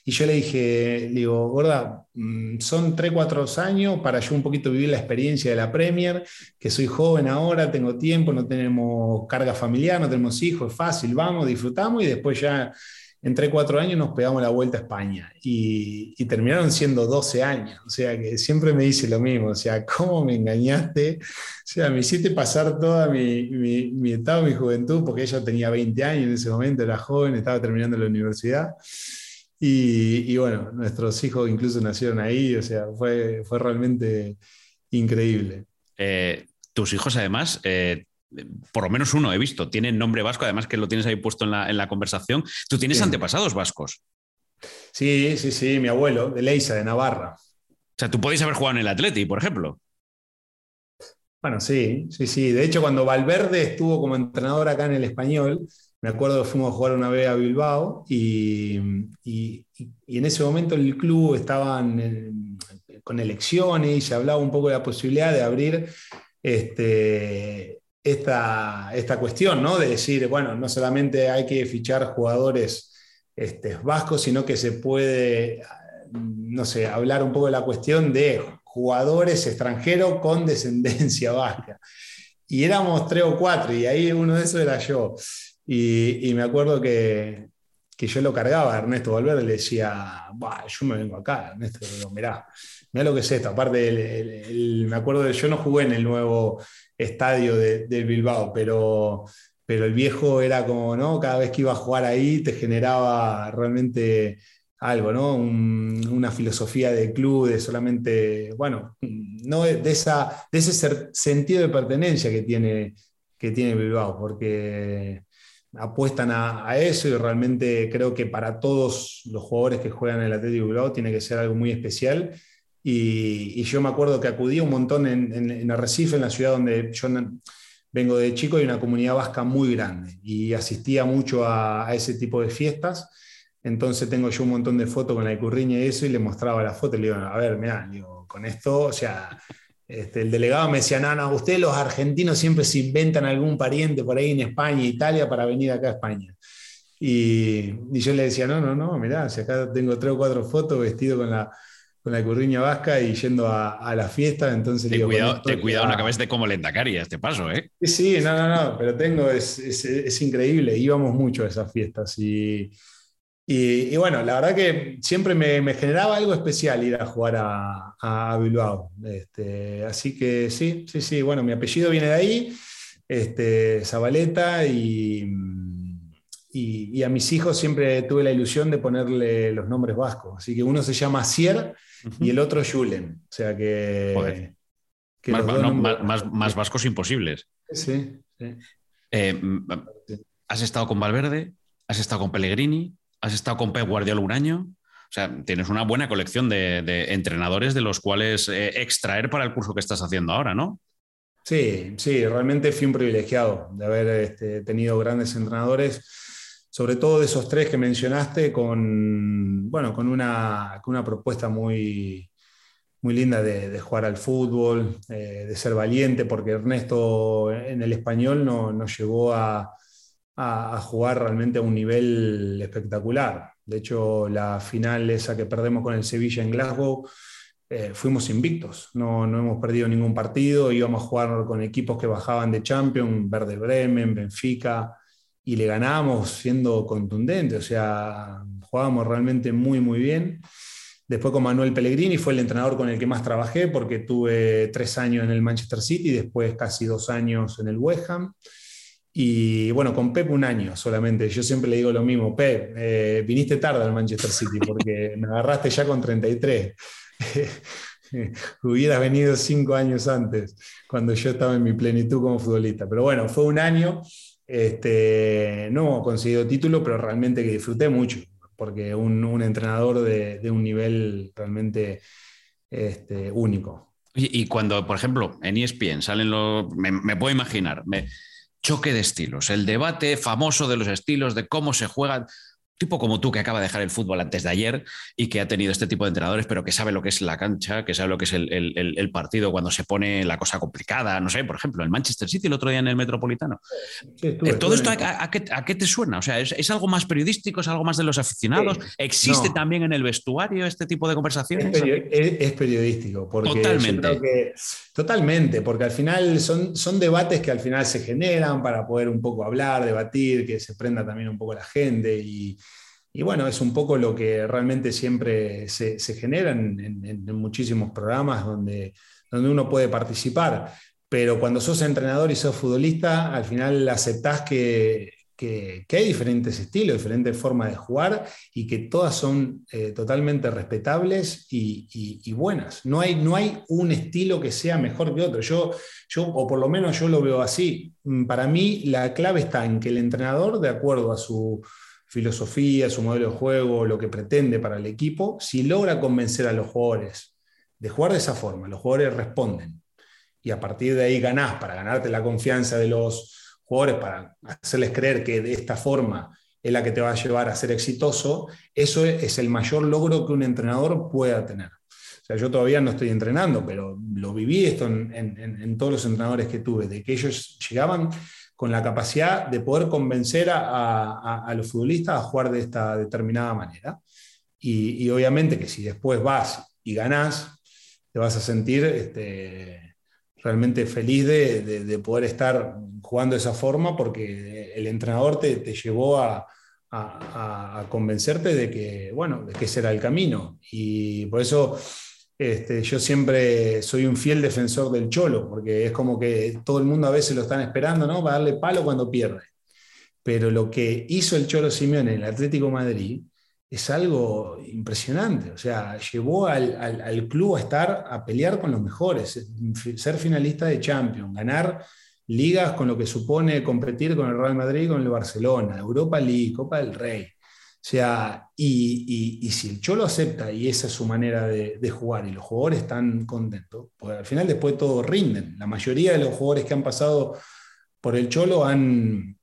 Y yo le dije, digo, gorda, mm, son 3, 4 años para yo un poquito vivir la experiencia de la Premier, que soy joven ahora, tengo tiempo, no tenemos carga familiar, no tenemos hijos, es fácil, vamos, disfrutamos y después ya entre cuatro años nos pegamos la vuelta a España y, terminaron siendo 12 años. O sea que siempre me dice lo mismo, o sea, ¿cómo me engañaste? O sea, me hiciste pasar toda mi, mi, mi etapa, mi juventud, porque ella tenía 20 años en ese momento, era joven, estaba terminando la universidad. Y, bueno, nuestros hijos incluso nacieron ahí, o sea, fue, fue realmente increíble. Eh, tus hijos además eh, por lo menos uno he visto, tiene nombre vasco, además que lo tienes ahí puesto en la, conversación. ¿Tú tienes antepasados vascos? Sí, sí, sí, mi abuelo, de Leisa, de Navarra. O sea, tú podéis haber jugado en el Atleti, por ejemplo. Bueno, sí, sí, sí. De hecho, cuando Valverde estuvo como entrenador acá en el español, me acuerdo que fuimos a jugar una vez a Bilbao y, en ese momento el club estaba con elecciones y se hablaba un poco de la posibilidad de abrir este, esta, esta cuestión, ¿no? De decir, bueno, no solamente hay que fichar jugadores este, vascos, sino que se puede, no sé, hablar un poco de la cuestión de jugadores extranjeros con descendencia vasca. Y éramos tres o cuatro, y ahí uno de esos era yo. Y, me acuerdo que, yo lo cargaba a Ernesto Valverde, le decía, yo me vengo acá, Ernesto, mirá, mirá lo que es esto. Aparte, me acuerdo de yo no jugué en el nuevo estadio de, Bilbao, pero, pero el viejo era como, ¿no? Cada vez que iba a jugar ahí te generaba realmente algo, ¿no? una filosofía de club, de solamente, bueno, no de, esa, de ese sentido de pertenencia que tiene, que tiene Bilbao, porque apuestan a, eso y realmente creo que para todos los jugadores que juegan en el Atlético Bilbao tiene que ser algo muy especial y, yo me acuerdo que acudí un montón en, en, Arrecife, en la ciudad donde yo vengo de chico, hay una comunidad vasca muy grande y asistía mucho a, ese tipo de fiestas. Entonces tengo yo un montón de fotos con la curriña y eso y le mostraba la foto y le digo, a ver, mira, con esto, o sea, este, el delegado me decía, no, no, ustedes los argentinos siempre se inventan algún pariente por ahí en España, Italia, para venir acá a España. Y, y yo le decía, no, no, no, mirá, si acá tengo tres o cuatro fotos vestido con la, con la curriña vasca y yendo a, la fiesta. Entonces, ten cuidado, ten cuidado, no acabes de como lendacari a este paso, ¿eh? Sí, sí, no, no, no, pero tengo, es, es, increíble, íbamos mucho a esas fiestas y, y, bueno, la verdad que siempre me, me, generaba algo especial ir a jugar a, a Bilbao. Este, así que sí, sí, sí, bueno, mi apellido viene de ahí, este, Zabaleta y y, a mis hijos siempre tuve la ilusión de ponerle los nombres vascos. Así que uno se llama Y el otro Julen. O sea que. más, vascos imposibles. Sí, eh, ¿Has estado con Valverde? ¿Has estado con Pellegrini? ¿Has estado con Pep Guardiola un año? O sea, tienes una buena colección de, entrenadores de los cuales eh, extraer para el curso que estás haciendo ahora, ¿no? Sí, sí, realmente fui un privilegiado de haber este, tenido grandes entrenadores sobre todo de esos tres que mencionaste, con, bueno, con, una, una propuesta muy, muy linda de, jugar al fútbol, eh, de ser valiente, porque Ernesto en el español no, nos llevó a, jugar realmente a un nivel espectacular. De hecho, la final esa que perdemos con el Sevilla en Glasgow, eh, fuimos invictos, no, no, hemos perdido ningún partido, íbamos a jugar con equipos que bajaban de Champions, Verde Bremen, Benfica, y le ganábamos siendo contundente, o sea, jugábamos realmente muy, muy bien. Después con Manuel Pellegrini fue el entrenador con el que más trabajé porque tuve tres años en el Manchester City, después casi dos años en el West Ham. Y bueno, con Pep un año solamente. Yo siempre le digo lo mismo, Pep, eh, viniste tarde al Manchester City porque me agarraste ya con 33. Hubieras venido cinco años antes, cuando yo estaba en mi plenitud como futbolista. Pero bueno, fue un año este, no conseguido título, pero realmente que disfruté mucho, porque un, entrenador de, de, un nivel realmente este, único. Y, cuando, por ejemplo, en ESPN salen los. Me, me, puedo imaginar, me, choque de estilos, el debate famoso de los estilos, de cómo se juegan tipo como tú que acaba de dejar el fútbol antes de ayer y que ha tenido este tipo de entrenadores, pero que sabe lo que es la cancha, que sabe lo que es el, partido cuando se pone la cosa complicada. No sé, por ejemplo, el Manchester City el otro día en el Metropolitano. Eh, ¿Todo esto a, qué, te suena? O sea, ¿es, algo más periodístico? ¿Es algo más de los aficionados? ¿Existe también en el vestuario este tipo de conversaciones? Es, periodístico. Porque totalmente. totalmente, porque al final son, son debates que al final se generan para poder un poco hablar, debatir, que se prenda también un poco la gente y Y bueno, es un poco lo que realmente siempre se, genera en, muchísimos programas donde, donde uno puede participar. Pero cuando sos entrenador y sos futbolista, al final aceptás que, que, hay diferentes estilos, diferentes formas de jugar y que todas son eh, totalmente respetables y, buenas. No hay, no hay un estilo que sea mejor que otro. Yo, yo, o por lo menos yo lo veo así. Mm, para mí la clave está en que el entrenador, de acuerdo a su filosofía, su modelo de juego, lo que pretende para el equipo, si logra convencer a los jugadores de jugar de esa forma, los jugadores responden. Y a partir de ahí ganás para ganarte la confianza de los jugadores para hacerles creer que de esta forma es la que te va a llevar a ser exitoso, eso es el mayor logro que un entrenador pueda tener. O sea, yo todavía no estoy entrenando, pero lo viví esto en, todos los entrenadores que tuve, de que ellos llegaban con la capacidad de poder convencer a, los futbolistas a jugar de esta determinada manera. Y, obviamente que si después vas y ganás, te vas a sentir este, realmente feliz de, poder estar jugando de esa forma porque el entrenador te, llevó a, convencerte de que, bueno, de que ese era el camino. Y por eso este, yo siempre soy un fiel defensor del Cholo, porque es como que todo el mundo a veces lo están esperando, ¿no? Va a darle palo cuando pierde. Pero lo que hizo el Cholo Simeone en el Atlético Madrid es algo impresionante. O sea, llevó al, club a estar a pelear con los mejores, ser finalista de Champions, ganar ligas con lo que supone competir con el Real Madrid, con el Barcelona, Europa League, Copa del Rey. O sea, y, si el Cholo acepta y esa es su manera de, jugar y los jugadores están contentos, pues al final después todos rinden. La mayoría de los jugadores que han pasado por el Cholo han,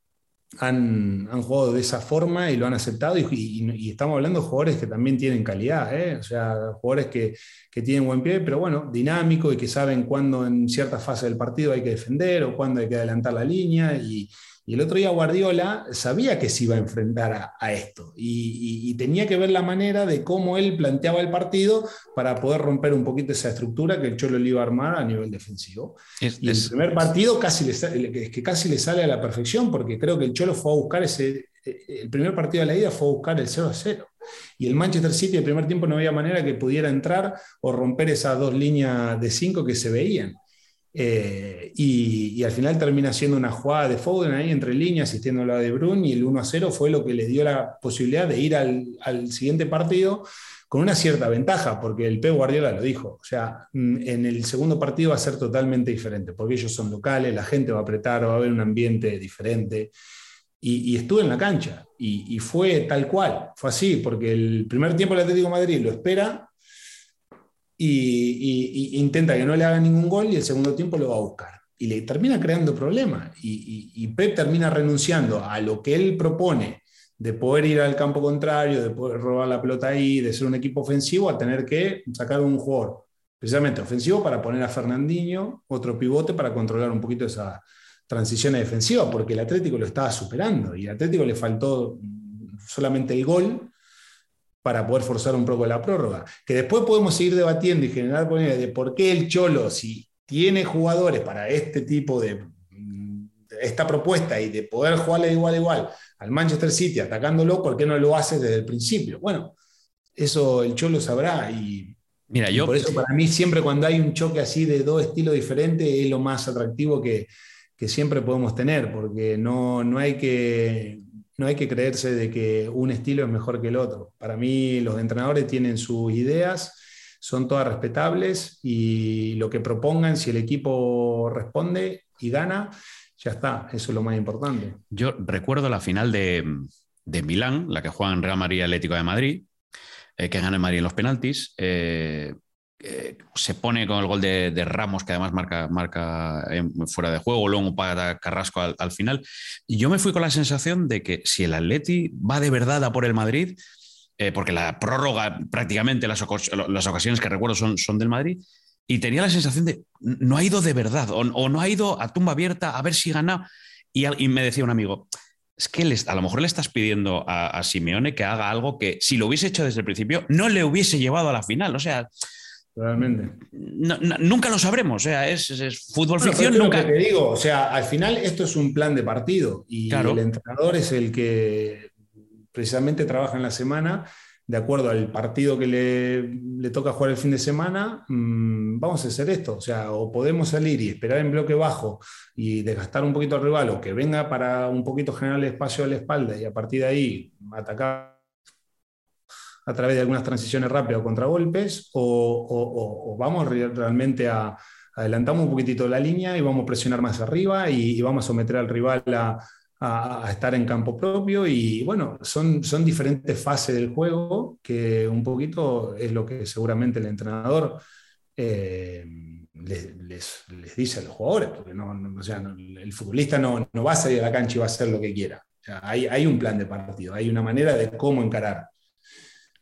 han, jugado de esa forma y lo han aceptado y, estamos hablando de jugadores que también tienen calidad, ¿eh? o sea, jugadores que, que, tienen buen pie, pero bueno, dinámico y que saben cuándo en cierta fase del partido hay que defender o cuándo hay que adelantar la línea y, y el otro día Guardiola sabía que se iba a enfrentar a, esto y, tenía que ver la manera de cómo él planteaba el partido para poder romper un poquito esa estructura que el Cholo le iba a armar a nivel defensivo. y el primer partido casi le, que casi le sale a la perfección porque creo que el Cholo fue a buscar ese... Eh, el primer partido de la ida fue a buscar el 0 a 0. Y el Manchester City, el primer tiempo, no había manera que pudiera entrar o romper esas dos líneas de cinco que se veían. Eh, y, al final termina siendo una jugada de Foden ahí entre líneas, asistiendo a la de Brun, y el 1 a 0 fue lo que le dio la posibilidad de ir al, siguiente partido con una cierta ventaja, porque el P. Guardiola lo dijo. O sea, mm, en el segundo partido va a ser totalmente diferente, porque ellos son locales, la gente va a apretar, va a haber un ambiente diferente. Y, estuve en la cancha, y, y, fue tal cual, fue así, porque el primer tiempo el Atlético de Madrid lo espera, y, intenta que no le haga ningún gol y el segundo tiempo lo va a buscar. Y le termina creando problemas. Y, Pep termina renunciando a lo que él propone de poder ir al campo contrario, de poder robar la pelota ahí, de ser un equipo ofensivo, a tener que sacar un jugador precisamente ofensivo para poner a Fernandinho, otro pivote para controlar un poquito esa transición defensiva, porque el Atlético lo estaba superando y al Atlético le faltó solamente el gol para poder forzar un poco la prórroga. Que después podemos seguir debatiendo y generar de por qué el Cholo, si tiene jugadores para este tipo de, esta propuesta y de poder jugarle igual a igual al Manchester City atacándolo, ¿por qué no lo hace desde el principio? Bueno, eso el Cholo sabrá y, Mira, yo, por eso para mí siempre cuando hay un choque así de dos estilos diferentes es lo más atractivo que, que siempre podemos tener, porque no, no hay que no hay que creerse de que un estilo es mejor que el otro. Para mí los entrenadores tienen sus ideas, son todas respetables y lo que propongan, si el equipo responde y gana, ya está, eso es lo más importante. Yo recuerdo la final de, Milán, la que juegan Real Madrid Atlético de Madrid, eh, que gana el Madrid en los penaltis. Eh, se pone con el gol de, Ramos, que además marca, marca fuera de juego, luego para Carrasco al, final. Y yo me fui con la sensación de que si el Atleti va de verdad a por el Madrid, eh, porque la prórroga prácticamente las, las, ocasiones que recuerdo son, son del Madrid, y tenía la sensación de no ha ido de verdad, o, no ha ido a tumba abierta a ver si gana. Y, y me decía un amigo, es que a lo mejor le estás pidiendo a, a Simeone que haga algo que si lo hubiese hecho desde el principio no le hubiese llevado a la final. O sea, Realmente. nunca lo sabremos, o sea, es, fútbol ficción. Nunca. te digo, o sea, al final esto es un plan de partido y el entrenador es el que precisamente trabaja en la semana de acuerdo al partido que le, toca jugar el fin de semana, mm, vamos a hacer esto. O sea, o podemos salir y esperar en bloque bajo y desgastar un poquito al rival, o que venga para un poquito generar el espacio a la espalda y a partir de ahí atacar a través de algunas transiciones rápidas o contragolpes, o, o, vamos realmente a adelantamos un poquitito la línea y vamos a presionar más arriba y vamos a someter al rival a, estar en campo propio y bueno, son, son diferentes fases del juego que un poquito es lo que seguramente el entrenador eh, les, dice a los jugadores, porque no, el futbolista no, va a salir a la cancha y va a hacer lo que quiera. hay, hay, un plan de partido, hay una manera de cómo encarar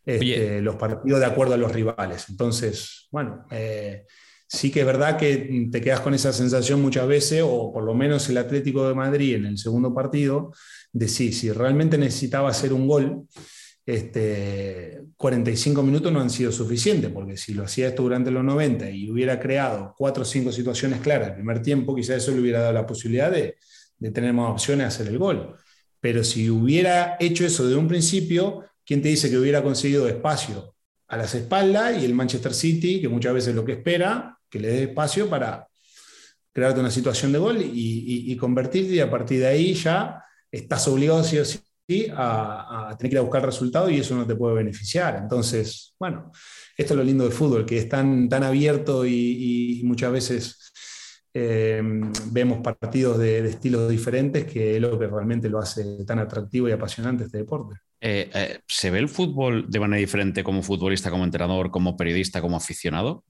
este, los partidos de acuerdo a los rivales. Entonces, bueno, eh, sí que es verdad que te quedas con esa sensación muchas veces, o por lo menos el Atlético de Madrid en el segundo partido, de sí, si realmente necesitaba hacer un gol, este, 45 minutos no han sido suficientes, porque si lo hacía esto durante los 90 y hubiera creado cuatro o cinco situaciones claras el primer tiempo, quizás eso le hubiera dado la posibilidad de, de tener más opciones de hacer el gol. Pero si hubiera hecho eso de un principio, ¿quién te dice que hubiera conseguido espacio a las espaldas y el Manchester City, que muchas veces lo que espera, que le dé espacio para crearte una situación de gol y, convertirte y a partir de ahí ya estás obligado sí o sí a, tener que ir a buscar el resultado y eso no te puede beneficiar. Entonces, bueno, esto es lo lindo del fútbol, que es tan, abierto y, muchas veces eh, vemos partidos de, estilos diferentes que es lo que realmente lo hace tan atractivo y apasionante este deporte. Eh, eh, ¿Se ve el fútbol de manera diferente como futbolista, como entrenador, como periodista, como aficionado?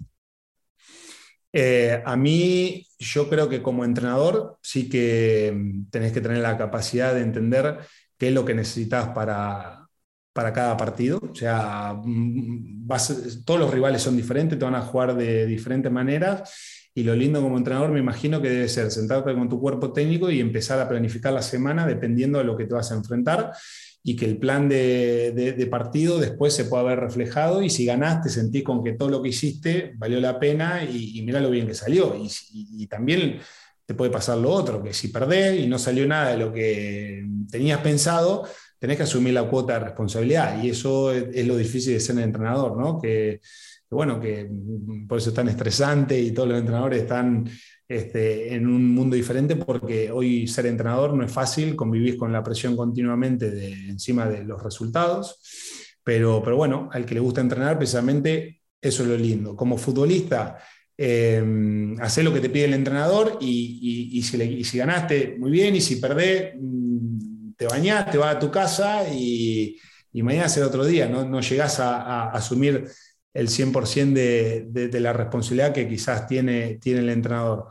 Eh, a mí, yo creo que como entrenador sí que mm, tenés que tener la capacidad de entender qué es lo que necesitas para, para cada partido. O sea, mm, todos los rivales son diferentes, te van a jugar de diferentes maneras. Y lo lindo como entrenador me imagino que debe ser sentarte con tu cuerpo técnico y empezar a planificar la semana dependiendo de lo que te vas a enfrentar y que el plan de, partido después se pueda ver reflejado y si ganaste sentís con que todo lo que hiciste valió la pena y, mira lo bien que salió. Y, también te puede pasar lo otro, que si perdés y no salió nada de lo que tenías pensado, tenés que asumir la cuota de responsabilidad y eso es, lo difícil de ser entrenador, ¿no? Que, que, bueno, que por eso es tan estresante y todos los entrenadores están este, en un mundo diferente porque hoy ser entrenador no es fácil, convivís con la presión continuamente de, encima de los resultados, pero, pero bueno, al que le gusta entrenar precisamente eso es lo lindo. Como futbolista, eh, lo que te pide el entrenador y, si, si, ganaste, muy bien, y si perdés, mm, te bañás, te vas a tu casa y, mañana será otro día, no, no llegás a asumir el 100% de, la responsabilidad que quizás tiene, tiene el entrenador.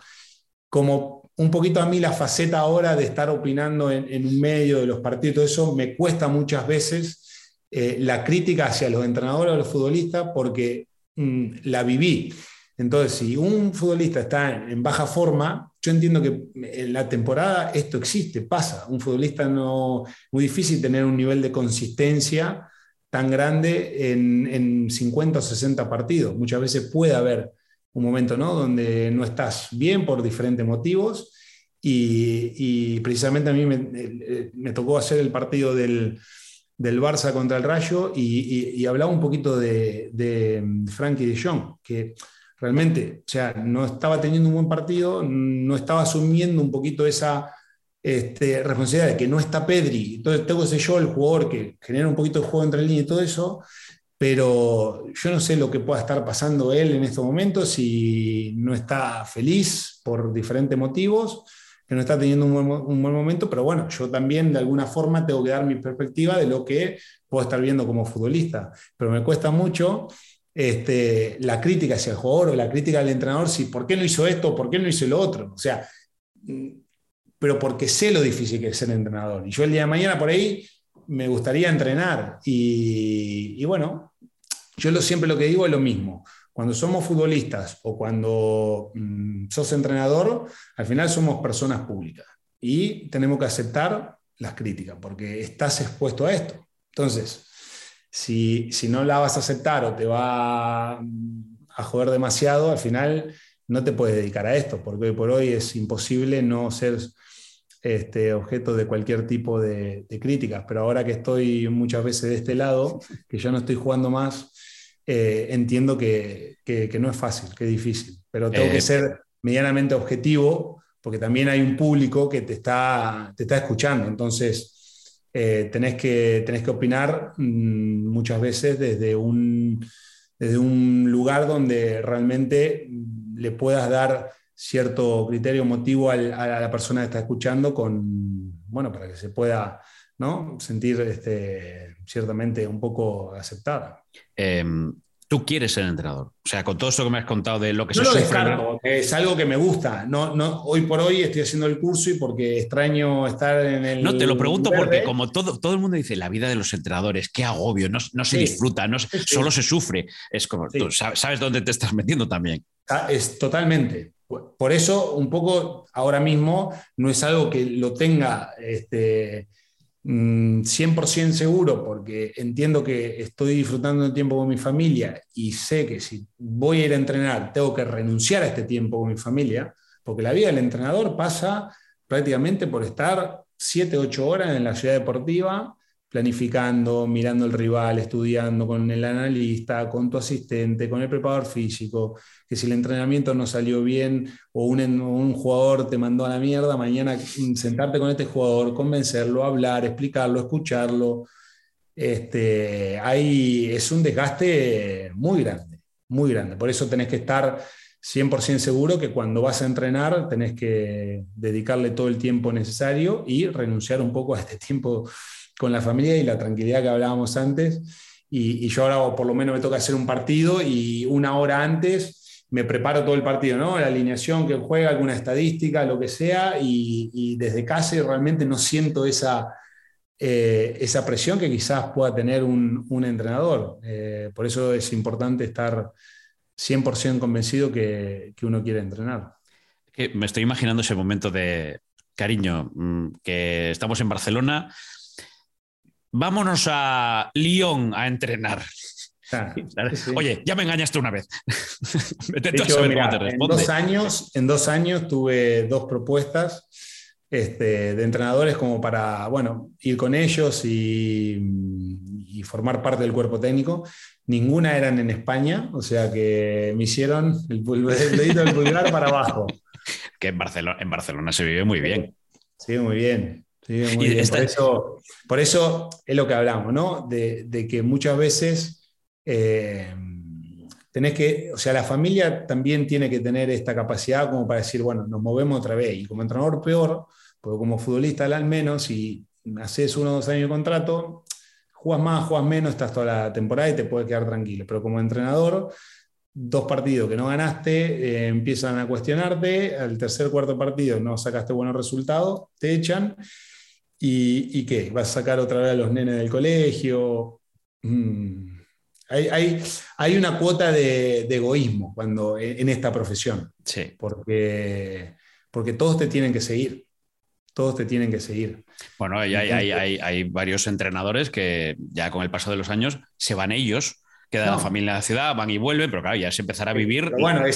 Como un poquito a mí la faceta ahora de estar opinando en, un medio de los partidos, eso me cuesta muchas veces eh, la crítica hacia los entrenadores o los futbolistas porque mm, la viví. Entonces, si un futbolista está en baja forma, yo entiendo que en la temporada esto existe, pasa. Un futbolista no, muy difícil tener un nivel de consistencia tan grande en, 50 o 60 partidos. Muchas veces puede haber un momento ¿no? donde no estás bien por diferentes motivos y, precisamente a mí me, tocó hacer el partido del, del Barça contra el Rayo y, hablaba un poquito de, de Frankie de Jong, que realmente o sea, no estaba teniendo un buen partido, no estaba asumiendo un poquito esa este, responsabilidad de que no está Pedri, entonces tengo que ser yo el jugador que genera un poquito de juego entre línea y todo eso, pero yo no sé lo que pueda estar pasando él en estos momentos, si no está feliz por diferentes motivos, que no está teniendo un buen, momento, pero bueno, yo también de alguna forma tengo que dar mi perspectiva de lo que puedo estar viendo como futbolista, pero me cuesta mucho este, la crítica hacia el jugador o la crítica al entrenador, si por qué no hizo esto, por qué no hizo lo otro, o sea pero porque sé lo difícil que es ser entrenador. Y yo el día de mañana por ahí me gustaría entrenar. Y, bueno, yo siempre lo que digo es lo mismo. Cuando somos futbolistas o cuando mm, sos entrenador, al final somos personas públicas y tenemos que aceptar las críticas porque estás expuesto a esto. Entonces, si, si no la vas a aceptar o te va a joder demasiado, al final no te puedes dedicar a esto, porque hoy por hoy es imposible no ser este, objeto de cualquier tipo de, críticas, pero ahora que estoy muchas veces de este lado, que ya no estoy jugando más, eh, entiendo que, no es fácil, que es difícil, pero tengo que eh, ser medianamente objetivo, porque también hay un público que te está, te está escuchando, entonces eh, tenés, que, tenés que opinar mm, muchas veces desde un, desde un lugar donde realmente le puedas dar cierto criterio motivo a la persona que está escuchando con, bueno, para que se pueda ¿no? sentir este, ciertamente un poco aceptada. Em, tú quieres ser entrenador. O sea, con todo esto que me has contado de lo que no se lo es algo que me gusta. No, no, hoy por hoy estoy haciendo el curso y porque extraño estar en el. No, te lo pregunto porque, como todo, todo el mundo dice, la vida de los entrenadores, qué agobio, no, no se disfruta, no, solo se sufre. Es como, tú sabes dónde te estás metiendo también. Ah, es totalmente. Por eso, un poco ahora mismo no es algo que lo tenga este, 100% mm, seguro, porque entiendo que estoy disfrutando de tiempo con mi familia y sé que si voy a ir a entrenar tengo que renunciar a este tiempo con mi familia, porque la vida del entrenador pasa prácticamente por estar 7, 8 horas en la ciudad deportiva planificando, mirando el rival, estudiando con el analista, con tu asistente, con el preparador físico, que si el entrenamiento no salió bien o un, jugador te mandó a la mierda, mañana sentarte con este jugador, convencerlo, hablar, explicarlo, escucharlo. Este, es un desgaste muy grande, muy grande. Por eso tenés que estar 100% seguro que cuando vas a entrenar tenés que dedicarle todo el tiempo necesario y renunciar un poco a este tiempo con la familia y la tranquilidad que hablábamos antes. Y, yo ahora por lo menos me toca hacer un partido y una hora antes me preparo todo el partido, ¿no? La alineación que juega, alguna estadística, lo que sea, y, desde casa realmente no siento esa, eh, esa presión que quizás pueda tener un, entrenador. Eh, por eso es importante estar 100% convencido que, que uno quiere entrenar. Me estoy imaginando ese momento de, cariño, mm, que estamos en Barcelona, vámonos a Lyon a entrenar. Ah, Oye, ya me engañaste una vez. en, dos años, en dos años tuve dos propuestas este, de entrenadores como para, bueno, ir con ellos y, formar parte del cuerpo técnico. Ninguna eran en España, o sea que me hicieron el, dedito del pulgar para abajo. Que en Barcelona, en Barcelona se vive muy bien. Sí, muy bien. Por, eso, por eso es lo que hablamos, ¿no? De, que muchas veces eh, tenés que, o sea, la familia también tiene que tener esta capacidad como para decir, bueno, nos movemos otra vez. Y como entrenador peor, porque como futbolista al menos, si haces uno o dos años de contrato, juegas más, juegas menos, estás toda la temporada y te puedes quedar tranquilo. Pero como entrenador, dos partidos que no ganaste, eh, empiezan a cuestionarte, al tercer cuarto partido no sacaste buenos resultados, te echan ¿Y, qué? ¿Vas a sacar otra vez a los nenes del colegio? Mm. Hay, hay, una cuota de, egoísmo cuando, en esta profesión. Sí. Porque, porque todos te tienen que seguir. Todos te tienen que seguir. Bueno, hay, hay, hay, varios entrenadores que ya con el paso de los años se van ellos queda la familia en la ciudad, van y vuelven, pero claro, ya es empezar a vivir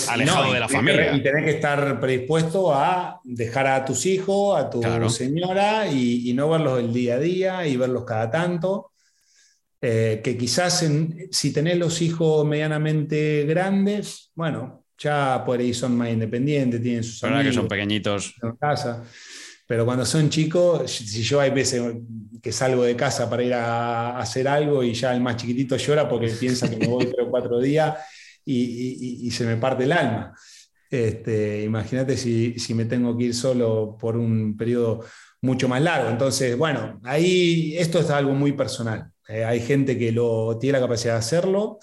alejado de la familia. y tenés que estar predispuesto a dejar a tus hijos, a tu señora y, no verlos el día a día y verlos cada tanto. Eh, que quizás si tenés los hijos medianamente grandes, bueno, ya por ahí son más independientes, tienen sus amigos. que son pequeñitos. En casa. Pero cuando son chicos, si yo hay veces que salgo de casa para ir a, hacer algo y ya el más chiquitito llora porque piensa que me voy tres o cuatro días y, se me parte el alma. Este, imagínate si, me tengo que ir solo por un periodo mucho más largo. Entonces, bueno, ahí esto es algo muy personal. Eh, hay gente que lo, tiene la capacidad de hacerlo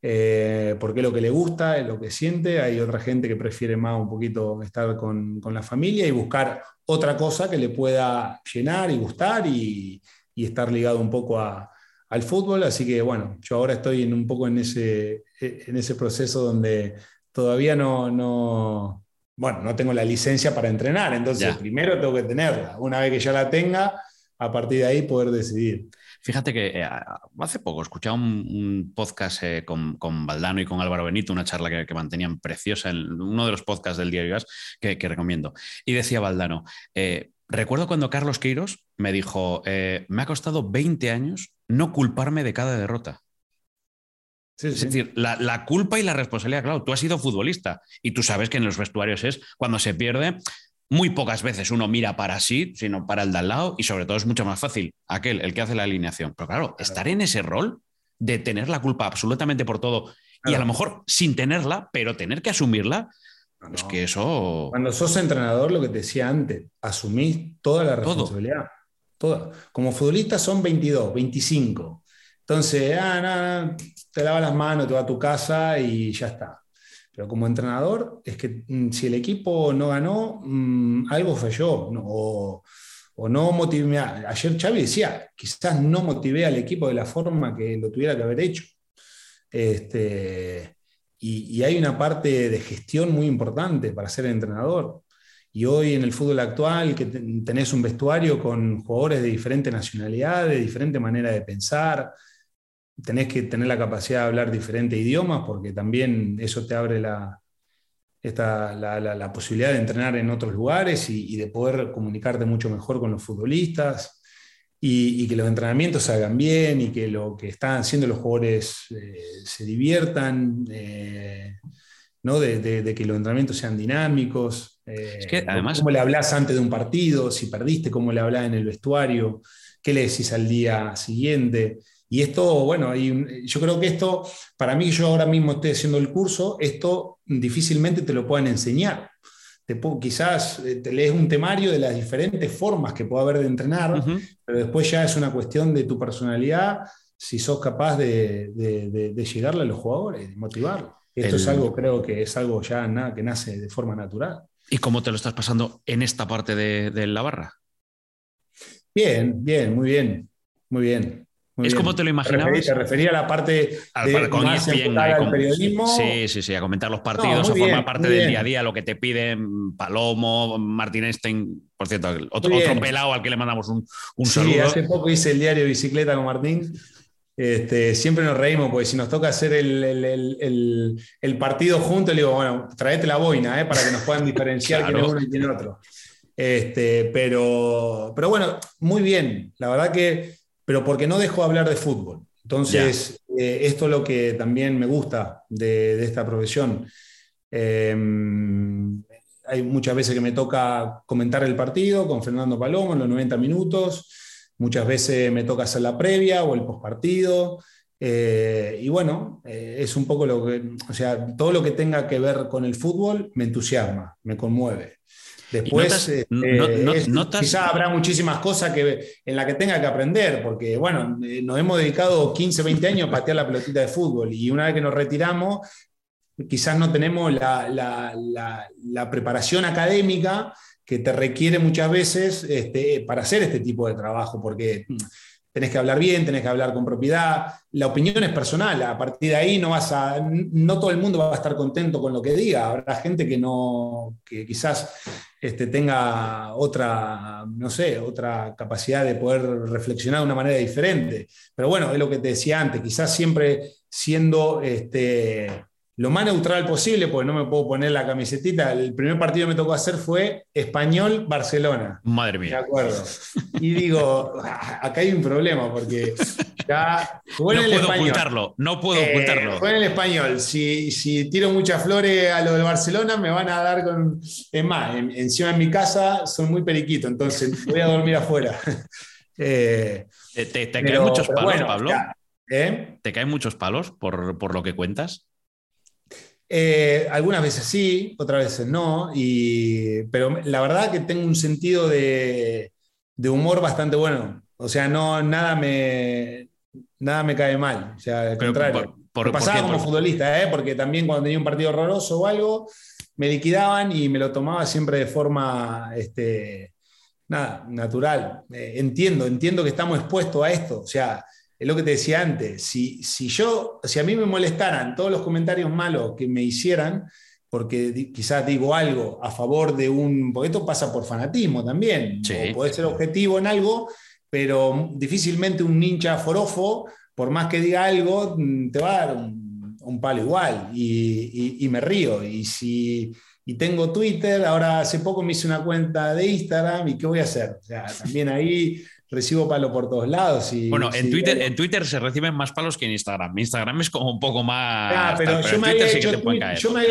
eh, porque es lo que le gusta, es lo que siente. Hay otra gente que prefiere más un poquito estar con, con la familia y buscar otra cosa que le pueda llenar y gustar y, estar ligado un poco al fútbol. Así que bueno, yo ahora estoy en un poco en ese, en ese proceso donde todavía no, no, bueno, no tengo la licencia para entrenar. Entonces, primero tengo que tenerla. Una vez que ya la tenga, a partir de ahí poder decidir. Fíjate que eh, hace poco escuché un, podcast eh, con, con, Valdano y con Álvaro Benito, una charla que, mantenían preciosa en uno de los podcasts del diario Gas que, recomiendo. Y decía Valdano, eh, recuerdo cuando Carlos Queiros me dijo, me ha costado 20 años no culparme de cada derrota. es decir, la, culpa y la responsabilidad, claro, tú has sido futbolista y tú sabes que en los vestuarios es cuando se pierde, muy pocas veces uno mira para sí, sino para el de al lado y sobre todo es mucho más fácil aquel, el que hace la alineación. Pero claro, estar en ese rol de tener la culpa absolutamente por todo y a lo mejor sin tenerla, pero tener que asumirla, es que eso... Cuando sos entrenador, lo que te decía antes, asumís toda la responsabilidad. Toda. Como futbolista son 22, 25. Entonces, ah, te lava las manos, te va a tu casa y ya está. Pero como entrenador, es que mm, si el equipo no ganó, mm, algo falló. o, o, no motivé. Ayer Xavi decía, quizás no motivé al equipo de la forma que lo tuviera que haber hecho. Este, y, hay una parte de gestión muy importante para ser entrenador. Y hoy en el fútbol actual, que tenés un vestuario con jugadores de diferente nacionalidad, de diferente manera de pensar, tenés que tener la capacidad de hablar diferentes idiomas, porque también eso te abre la, la, posibilidad de entrenar en otros lugares y, y, de poder comunicarte mucho mejor con los futbolistas y, que los entrenamientos se hagan bien y que lo que están haciendo los jugadores eh, se diviertan, eh, ¿no? De, que los entrenamientos sean dinámicos. Eh, que además... ¿Cómo le hablas antes de un partido? Si perdiste, ¿cómo le hablas en el vestuario? ¿Qué le decís al día siguiente? Y esto, bueno, yo creo que esto, para mí, yo ahora mismo estoy haciendo el curso, esto difícilmente te lo pueden enseñar quizás eh, te lees un temario de las diferentes formas que puede haber de entrenar, pero después ya es una cuestión de tu personalidad, si sos capaz de, llegarle a los jugadores, de motivarlos. Esto es algo, creo que es algo ya nada, que nace de forma natural. ¿Y cómo te lo estás pasando en esta parte de la barra? Bien, bien, muy bien, muy bien es como te lo imaginabas. Te refería, a la parte de con más al periodismo. Sí, sí, sí, a comentar los partidos, a formar parte del día a día, lo que te piden Palomo, Martín Einstein, por cierto, otro, otro pelado al que le mandamos un, un sí, saludo. hace poco hice el diario Bicicleta con Martín. Este, siempre nos reímos, porque si nos toca hacer el, el, el, partido juntos, le digo, bueno, traete la boina, ¿eh? para que nos puedan diferenciar quién es uno y quién es otro. Este, pero, pero bueno, muy bien. La verdad que pero porque no dejo de hablar de fútbol. Entonces, eh, esto es lo que también me gusta de, esta profesión. Em, hay muchas veces que me toca comentar el partido con Fernando Palomo en los 90 minutos, muchas veces me toca hacer la previa o el postpartido. Eh, y bueno, eh, es un poco lo que, o sea, todo lo que tenga que ver con el fútbol me entusiasma, me conmueve. Después, eh, quizá habrá muchísimas cosas que, en las que tenga que aprender, porque bueno, eh, nos hemos dedicado 15, 20 años a patear la pelotita de fútbol y una vez que nos retiramos, quizás no tenemos la, preparación académica que te requiere muchas veces este, para hacer este tipo de trabajo, porque tenés que hablar bien, tenés que hablar con propiedad. La opinión es personal, a partir de ahí no vas a, no todo el mundo va a estar contento con lo que diga. Habrá gente que no, que quizás este, tenga otra, no sé, otra capacidad de poder reflexionar de una manera diferente. Pero bueno, es lo que te decía antes, quizás siempre siendo este, lo más neutral posible, porque no me puedo poner la camisetita. El primer partido que me tocó hacer fue Español-Barcelona. Madre mía. De acuerdo. Y digo, ah, acá hay un problema, porque ya. no puedo ocultarlo, no puedo eh, ocultarlo. En el español. Si, si, tiro muchas flores a lo del Barcelona, me van a dar con. Es más, encima en mi casa son muy periquitos, entonces voy a dormir afuera. Eh, ¿Te, caen muchos palos, Pablo? ¿eh? ¿Te caen muchos palos por, por lo que cuentas? Eh, algunas veces sí, otras veces no, y, pero la verdad que tengo un sentido de, humor bastante bueno. O sea, no, nada, me, nada me cae mal. O sea, al contrario. Por, pasaba como futbolista, ¿eh? porque también cuando tenía un partido horroroso o algo, me liquidaban y me lo tomaba siempre de forma este, nada, natural. Eh, entiendo, entiendo que estamos expuestos a esto. O sea, es lo que te decía antes, si, si yo, si a mí me molestaran todos los comentarios malos que me hicieran, porque quizás digo algo a favor de un, porque esto pasa por fanatismo también, o podés ser objetivo en algo, pero difícilmente un ninja forofo, por más que diga algo, mm, te va a dar un, palo igual, y, me río, y si, y tengo Twitter, ahora hace poco me hice una cuenta de Instagram y ¿qué voy a hacer? O sea, también ahí recibo palo por todos lados. Y, bueno, en, Twitter, en Twitter se reciben más palos que en Instagram. Instagram es como un poco más. Ah, pero, yo, me había,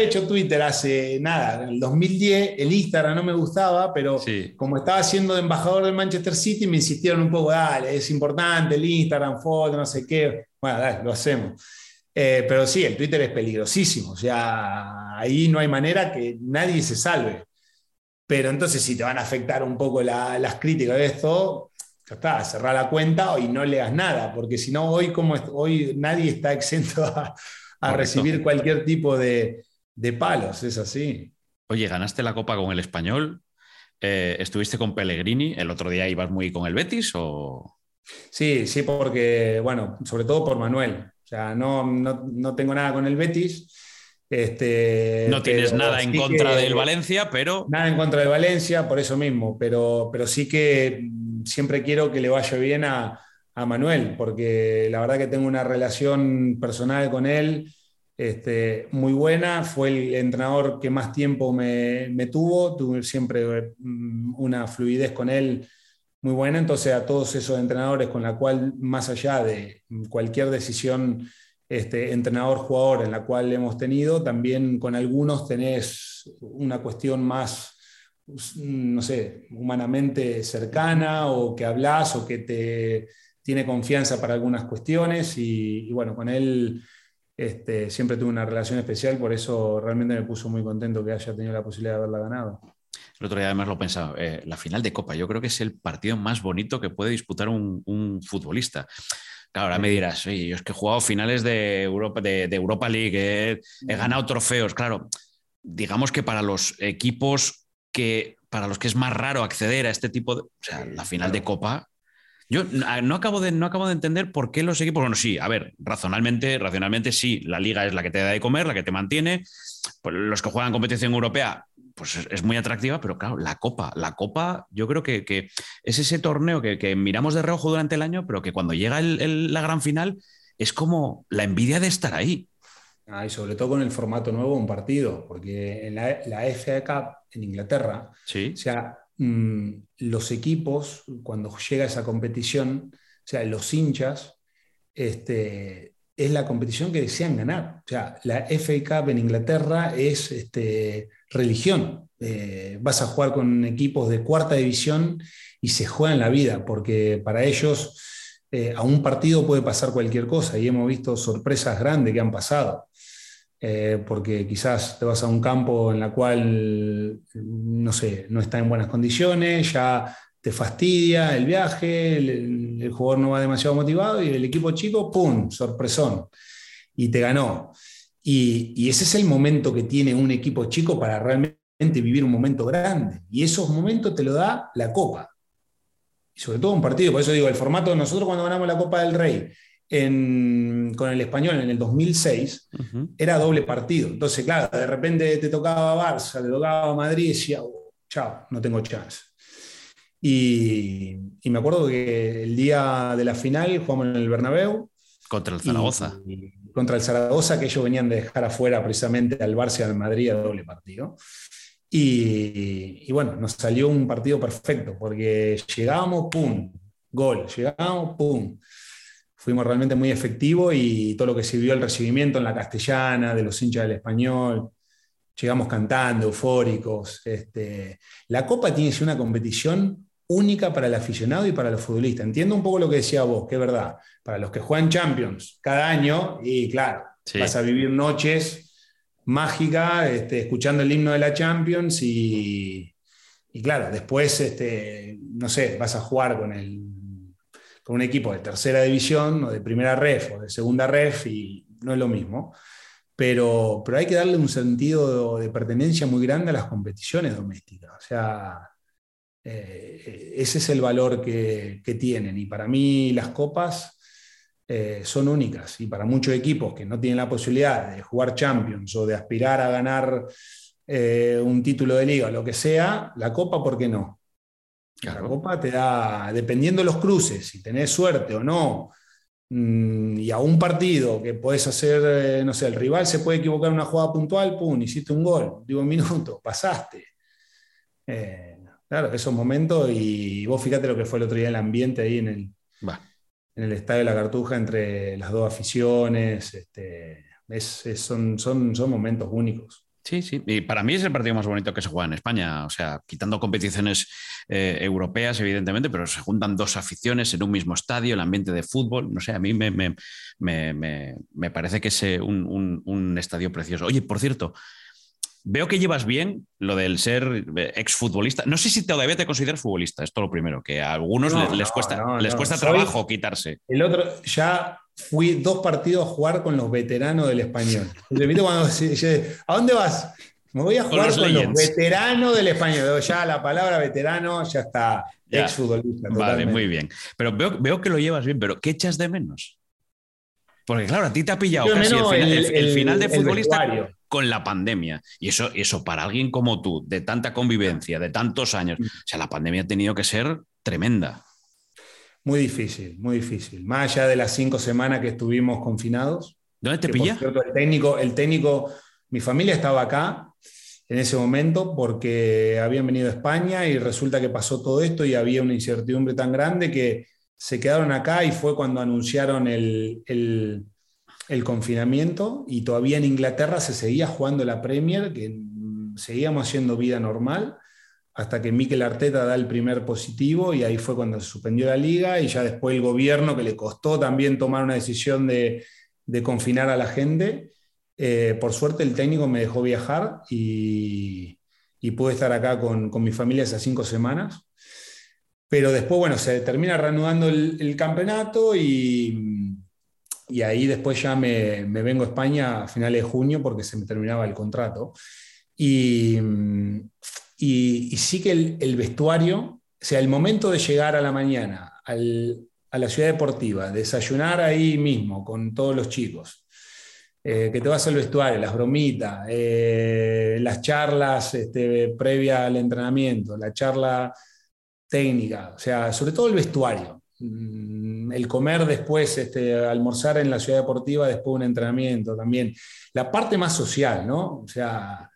hecho Twitter hace nada, en el 2010. El Instagram no me gustaba, pero como estaba siendo de embajador del Manchester City, me insistieron un poco, dale, es importante el Instagram, foto, no sé qué. Bueno, dale, lo hacemos. Eh, pero sí, el Twitter es peligrosísimo. O sea, ahí no hay manera que nadie se salve. Pero entonces, si te van a afectar un poco las críticas de esto, ya está, cerrar la cuenta y no leas nada, porque si no, hoy, como hoy nadie está exento a, recibir cualquier tipo de, palos, es así. Oye, ganaste la copa con el español, eh, estuviste con Pellegrini, el otro día ibas muy con el Betis o... Sí, sí, porque, bueno, sobre todo por Manuel. O sea, no, no, tengo nada con el Betis. Este, no tienes nada en contra del Valencia, pero. Nada en contra de Valencia, por eso mismo. Pero, pero sí que siempre quiero que le vaya bien a, Manuel, porque la verdad que tengo una relación personal con él este, muy buena. Fue el entrenador que más tiempo me, tuvo. Tuve siempre mm, una fluidez con él muy buena. Entonces, a todos esos entrenadores con la cual, más allá de cualquier decisión este, entrenador-jugador en la cual hemos tenido, también con algunos tenés una cuestión más, no sé, humanamente cercana o que hablas o que te tiene confianza para algunas cuestiones. Y, bueno, con él este, siempre tuve una relación especial, por eso realmente me puso muy contento que haya tenido la posibilidad de haberla ganado. El otro día además lo pensaba, eh, la final de Copa, yo creo que es el partido más bonito que puede disputar un, futbolista. Claro, ahora me dirás, oye, yo es que he jugado finales de Europa, de, Europa League, he, ganado trofeos. Claro, digamos que para los equipos que, para los que es más raro acceder a este tipo de. O sea, la final de Copa. Yo no acabo, de, no acabo de entender por qué los equipos. Bueno, sí, a ver, razonalmente, racionalmente sí, la liga es la que te da de comer, la que te mantiene. Pues los que juegan competición europea pues es, muy atractiva, pero claro, la Copa, la Copa yo creo que, es ese torneo que, miramos de reojo durante el año, pero que cuando llega la gran final es como la envidia de estar ahí. Ah, y sobre todo con el formato nuevo un partido, porque en la, la FA Cup en Inglaterra, ¿Sí? o sea, mm, los equipos, cuando llega esa competición, o sea, los hinchas, este, es la competición que desean ganar. O sea, la FA Cup en Inglaterra es este, religión. Eh, vas a jugar con equipos de cuarta división y se juegan la vida, porque para ellos eh, a un partido puede pasar cualquier cosa y hemos visto sorpresas grandes que han pasado. Eh, porque quizás te vas a un campo en la cual, no sé, no está en buenas condiciones, ya te fastidia el viaje, el, jugador no va demasiado motivado y el equipo chico, ¡pum!, sorpresón. Y te ganó. Y, ese es el momento que tiene un equipo chico para realmente vivir un momento grande. Y esos momentos te lo da la Copa. Y sobre todo un partido, por eso digo, el formato, nosotros cuando ganamos la Copa del Rey con el español en el 2006, era doble partido. Entonces, claro, de repente te tocaba Barça, te tocaba Madrid y decía, oh, chao, no tengo chance. Y, y, me acuerdo que el día de la final jugamos en el Bernabéu. Contra el Zaragoza contra el Zaragoza, que ellos venían de dejar afuera precisamente al Barça y al Madrid a doble partido. Y, bueno, nos salió un partido perfecto, porque llegábamos, ¡pum! Gol, llegábamos, ¡pum! Fuimos realmente muy efectivos y todo lo que sirvió el recibimiento en la castellana, de los hinchas del español, llegamos cantando, eufóricos. Este, la Copa tiene una competición única para el aficionado y para los futbolistas. Entiendo un poco lo que decía vos, que es verdad. Para los que juegan Champions cada año, y claro, vas a vivir noches mágicas este, escuchando el himno de la Champions y, claro, después, este, no sé, vas a jugar con, el, con un equipo de tercera división o de primera ref o de segunda ref y no es lo mismo. Pero, pero hay que darle un sentido de pertenencia muy grande a las competiciones domésticas. O sea, eh, ese es el valor que, tienen. Y para mí las copas eh, son únicas. Y para muchos equipos que no tienen la posibilidad de jugar Champions o de aspirar a ganar eh, un título de liga lo que sea, la copa, ¿por qué no? La copa te da, dependiendo de los cruces, si tenés suerte o no, Mm, y a un partido que puedes hacer, eh, no sé, el rival se puede equivocar en una jugada puntual, pum, hiciste un gol, digo un minuto, pasaste. Eh, claro, esos momentos, y vos fíjate lo que fue el otro día el ambiente ahí en el, en el Estadio de la Cartuja entre las dos aficiones, este, son, son, son momentos únicos. Sí, sí. Y para mí es el partido más bonito que se juega en España. O sea, quitando competiciones eh, europeas, evidentemente, pero se juntan dos aficiones en un mismo estadio, el ambiente de fútbol. No sé, a mí me, me, parece que es eh, un, estadio precioso. Oye, por cierto, veo que llevas bien lo del ser eh, exfutbolista. No sé si todavía te consideras futbolista, esto lo primero, que a algunos les, cuesta, les cuesta trabajo quitarse. El otro, ya fui dos partidos a jugar con los veteranos del español. ¿A dónde vas? Me voy a jugar con los, veteranos del español. Ya la palabra veterano ya está ex futbolista. Vale, muy bien. Pero veo, que lo llevas bien, pero ¿qué echas de menos? Porque claro, a ti te ha pillado casi el, final, de futbolista con la pandemia. Y eso, eso para alguien como tú, de tanta convivencia, de tantos años, mm. o sea, la pandemia ha tenido que ser tremenda. Muy difícil, muy difícil. Más allá de las cinco semanas que estuvimos confinados. ¿Dónde te pilla? el técnico, el técnico, mi familia estaba acá en ese momento porque habían venido a España y resulta que pasó todo esto y había una incertidumbre tan grande que se quedaron acá y fue cuando anunciaron el, el confinamiento y todavía en Inglaterra se seguía jugando la Premier, que seguíamos haciendo vida normal hasta que Mikel Arteta da el primer positivo y ahí fue cuando se suspendió la liga y ya después el gobierno, que le costó también tomar una decisión de, confinar a la gente. Eh, por suerte el técnico me dejó viajar y, pude estar acá con, mi familia esas cinco semanas. Pero después, bueno, se termina reanudando el, campeonato y, y, ahí después ya me, me, vengo a España a finales de junio porque se me terminaba el contrato. Y, y, sí que el, vestuario, o sea, el momento de llegar a la mañana a la ciudad deportiva, desayunar ahí mismo con todos los chicos, eh, que te vas al vestuario, las bromitas, eh, las charlas este, previa al entrenamiento, la charla técnica, o sea, sobre todo el vestuario. Mm, el comer después, este, almorzar en la ciudad deportiva después de un entrenamiento también. La parte más social, ¿no? O sea,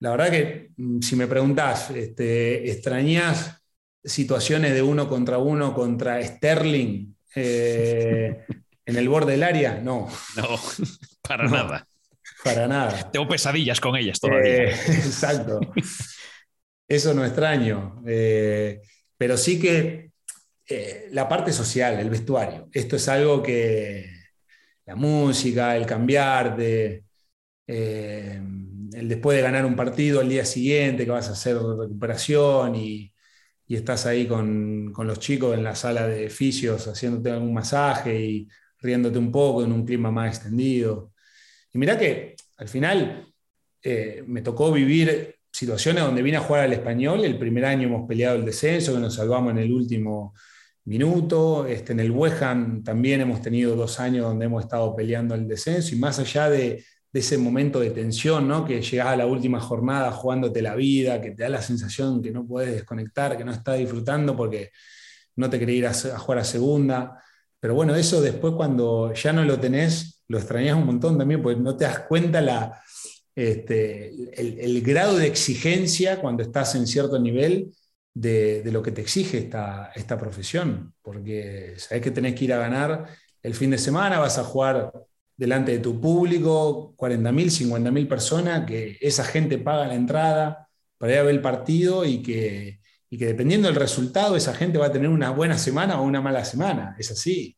la verdad que mm, si me preguntás, este, ¿extrañás situaciones de uno contra uno contra Sterling eh, en el borde del área? No. No, para nada. Para nada. Tengo pesadillas con ellas todavía. Eh, exacto. Eso no extraño. Eh, pero sí que la parte social, el vestuario, esto es algo que la música, el cambiar de el después de ganar un partido al día siguiente, que vas a hacer recuperación y, estás ahí con, los chicos en la sala de fisios haciéndote algún masaje y riéndote un poco en un clima más extendido. Y mira que al final eh, me tocó vivir situaciones donde vine a jugar al español, el primer año hemos peleado el descenso, que nos salvamos en el último minuto, este, en el West también hemos tenido dos años donde hemos estado peleando el descenso. Y más allá de, de ese momento de tensión, ¿no? que llegás a la última jornada jugándote la vida, que te da la sensación que no puedes desconectar, que no estás disfrutando porque no te querés ir a, jugar a segunda. Pero bueno, eso después cuando ya no lo tenés, lo extrañas un montón también, porque no te das cuenta la, este, el, grado de exigencia cuando estás en cierto nivel de, lo que te exige esta, esta profesión, porque sabés que tenés que ir a ganar el fin de semana, vas a jugar delante de tu público, 40.000, 50.000 personas, que esa gente paga la entrada para ir a ver el partido y que, que dependiendo del resultado, esa gente va a tener una buena semana o una mala semana. Es así.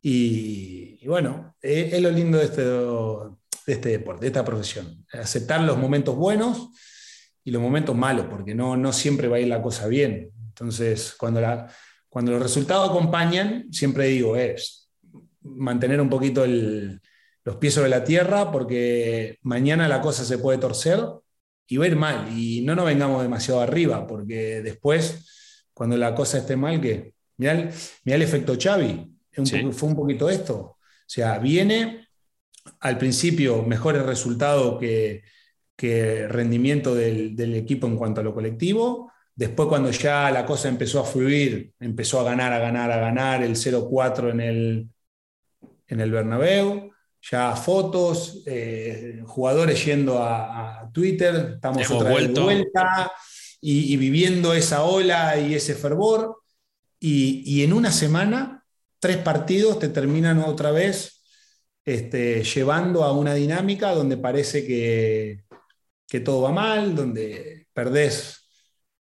Y, bueno, es, lo lindo de este, de este deporte, de esta profesión. Aceptar los momentos buenos y los momentos malos, porque no, no siempre va a ir la cosa bien. Entonces, cuando, la, cuando los resultados acompañan, siempre digo, es mantener un poquito los pies sobre la tierra porque mañana la cosa se puede torcer y va a ir mal. Y no nos vengamos demasiado arriba porque después, cuando la cosa esté mal, que mira el, el efecto Xavi, fue un poquito esto. O sea, viene al principio mejores resultados que, que rendimiento del, del, equipo en cuanto a lo colectivo. Después, cuando ya la cosa empezó a fluir, empezó a ganar, a ganar, a ganar, el 0-4 en el, en el Bernabéu, ya fotos, eh, jugadores yendo a, Twitter, estamos otra vez de vuelta y, viviendo esa ola y ese fervor. Y, en una semana, tres partidos te terminan otra vez este, llevando a una dinámica donde parece que, que todo va mal, donde perdés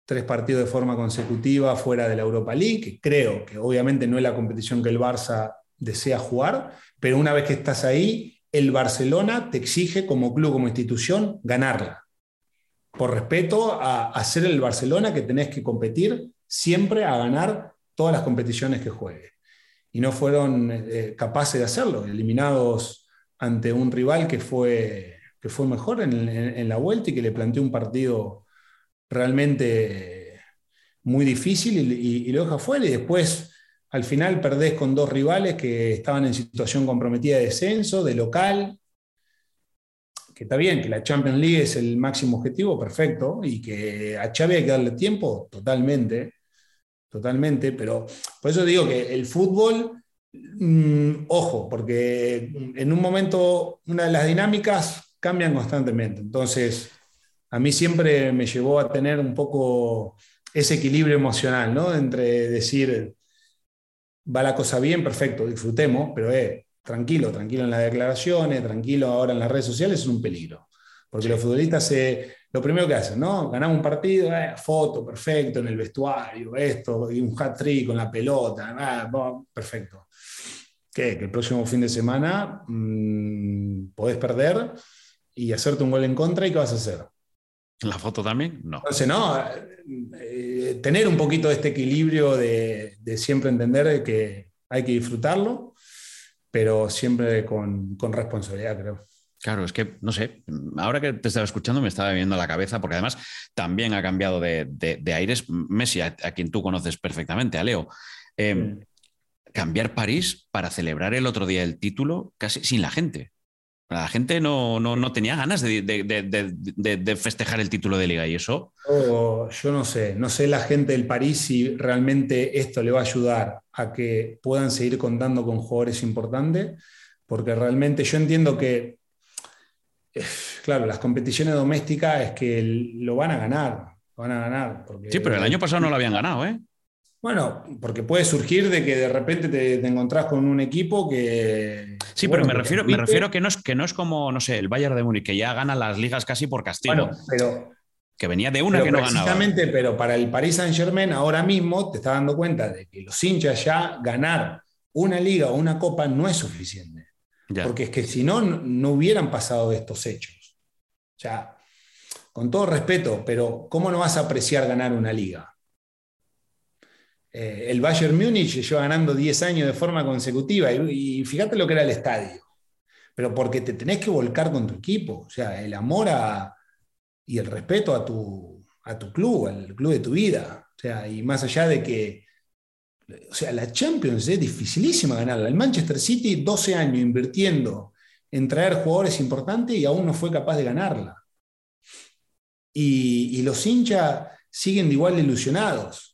tres partidos de forma consecutiva fuera de la Europa League, que creo que obviamente no es la competición que el Barça desea jugar, pero una vez que estás ahí, el Barcelona te exige como club, como institución, ganarla. Por respeto a, ser el Barcelona que tenés que competir siempre a ganar todas las competiciones que juegue. Y no fueron eh, capaces de hacerlo, eliminados ante un rival que fue, que fue mejor en, la vuelta y que le planteó un partido realmente muy difícil y, y lo deja fuera. Y después al final perdés con dos rivales que estaban en situación comprometida de descenso, de local, que está bien, que la Champions League es el máximo objetivo, perfecto, y que a Xavi hay que darle tiempo, totalmente, totalmente, pero por eso digo que el fútbol, mm, ojo, porque en un momento una de las dinámicas cambian constantemente, entonces a mí siempre me llevó a tener un poco ese equilibrio emocional, ¿no? Entre decir, va la cosa bien, perfecto, disfrutemos, pero eh, tranquilo, tranquilo en las declaraciones, tranquilo ahora en las redes sociales, es un peligro. Porque los futbolistas se, lo primero que hacen, ¿no? Ganamos un partido, eh, foto, perfecto, en el vestuario, esto, y un hat-trick con la pelota, ah, perfecto. ¿Qué? Que el próximo fin de semana mm, podés perder y hacerte un gol en contra, ¿y qué vas a hacer? ¿La foto también? No. Entonces, no, eh, tener un poquito de este equilibrio de, siempre entender que hay que disfrutarlo, pero siempre con, responsabilidad, creo. Claro, es que, no sé, ahora que te estaba escuchando me estaba viendo la cabeza, porque además también ha cambiado de, aires Messi, a, quien tú conoces perfectamente, a Leo. Em, cambiar París para celebrar el otro día el título casi sin la gente. La gente no, no, tenía ganas de, festejar el título de liga y eso. Oh, yo no sé, no sé la gente del París si realmente esto le va a ayudar a que puedan seguir contando con jugadores importantes, porque realmente yo entiendo que, eh, claro, las competiciones domésticas es que lo van a ganar, van a ganar. sí, pero el año pasado no lo habían ganado, ¿eh? Bueno, porque puede surgir de que de repente te, encontrás con un equipo que. Sí, pero me refiero, me refiero que no es que no es como, no sé, el Bayern de Múnich, que ya gana las ligas casi por castigo. Bueno, pero. Que venía de una que no ganaba. Exactamente, pero para el Paris Saint Germain ahora mismo te estás dando cuenta de que los hinchas ya ganar una liga o una copa no es suficiente. Porque es que si no, no hubieran pasado estos hechos. O sea, con todo respeto, pero ¿cómo no vas a apreciar ganar una liga? Eh, el Bayern Múnich lleva ganando 10 años de forma consecutiva y, fíjate lo que era el estadio. Pero porque te tenés que volcar con tu equipo, o sea, el amor y el respeto a tu, a tu club, al club de tu vida. O sea, y más allá de que, o sea, la Champions es dificilísima ganarla. El Manchester City, 12 años invirtiendo en traer jugadores importantes y aún no fue capaz de ganarla. Y, los hinchas siguen igual ilusionados.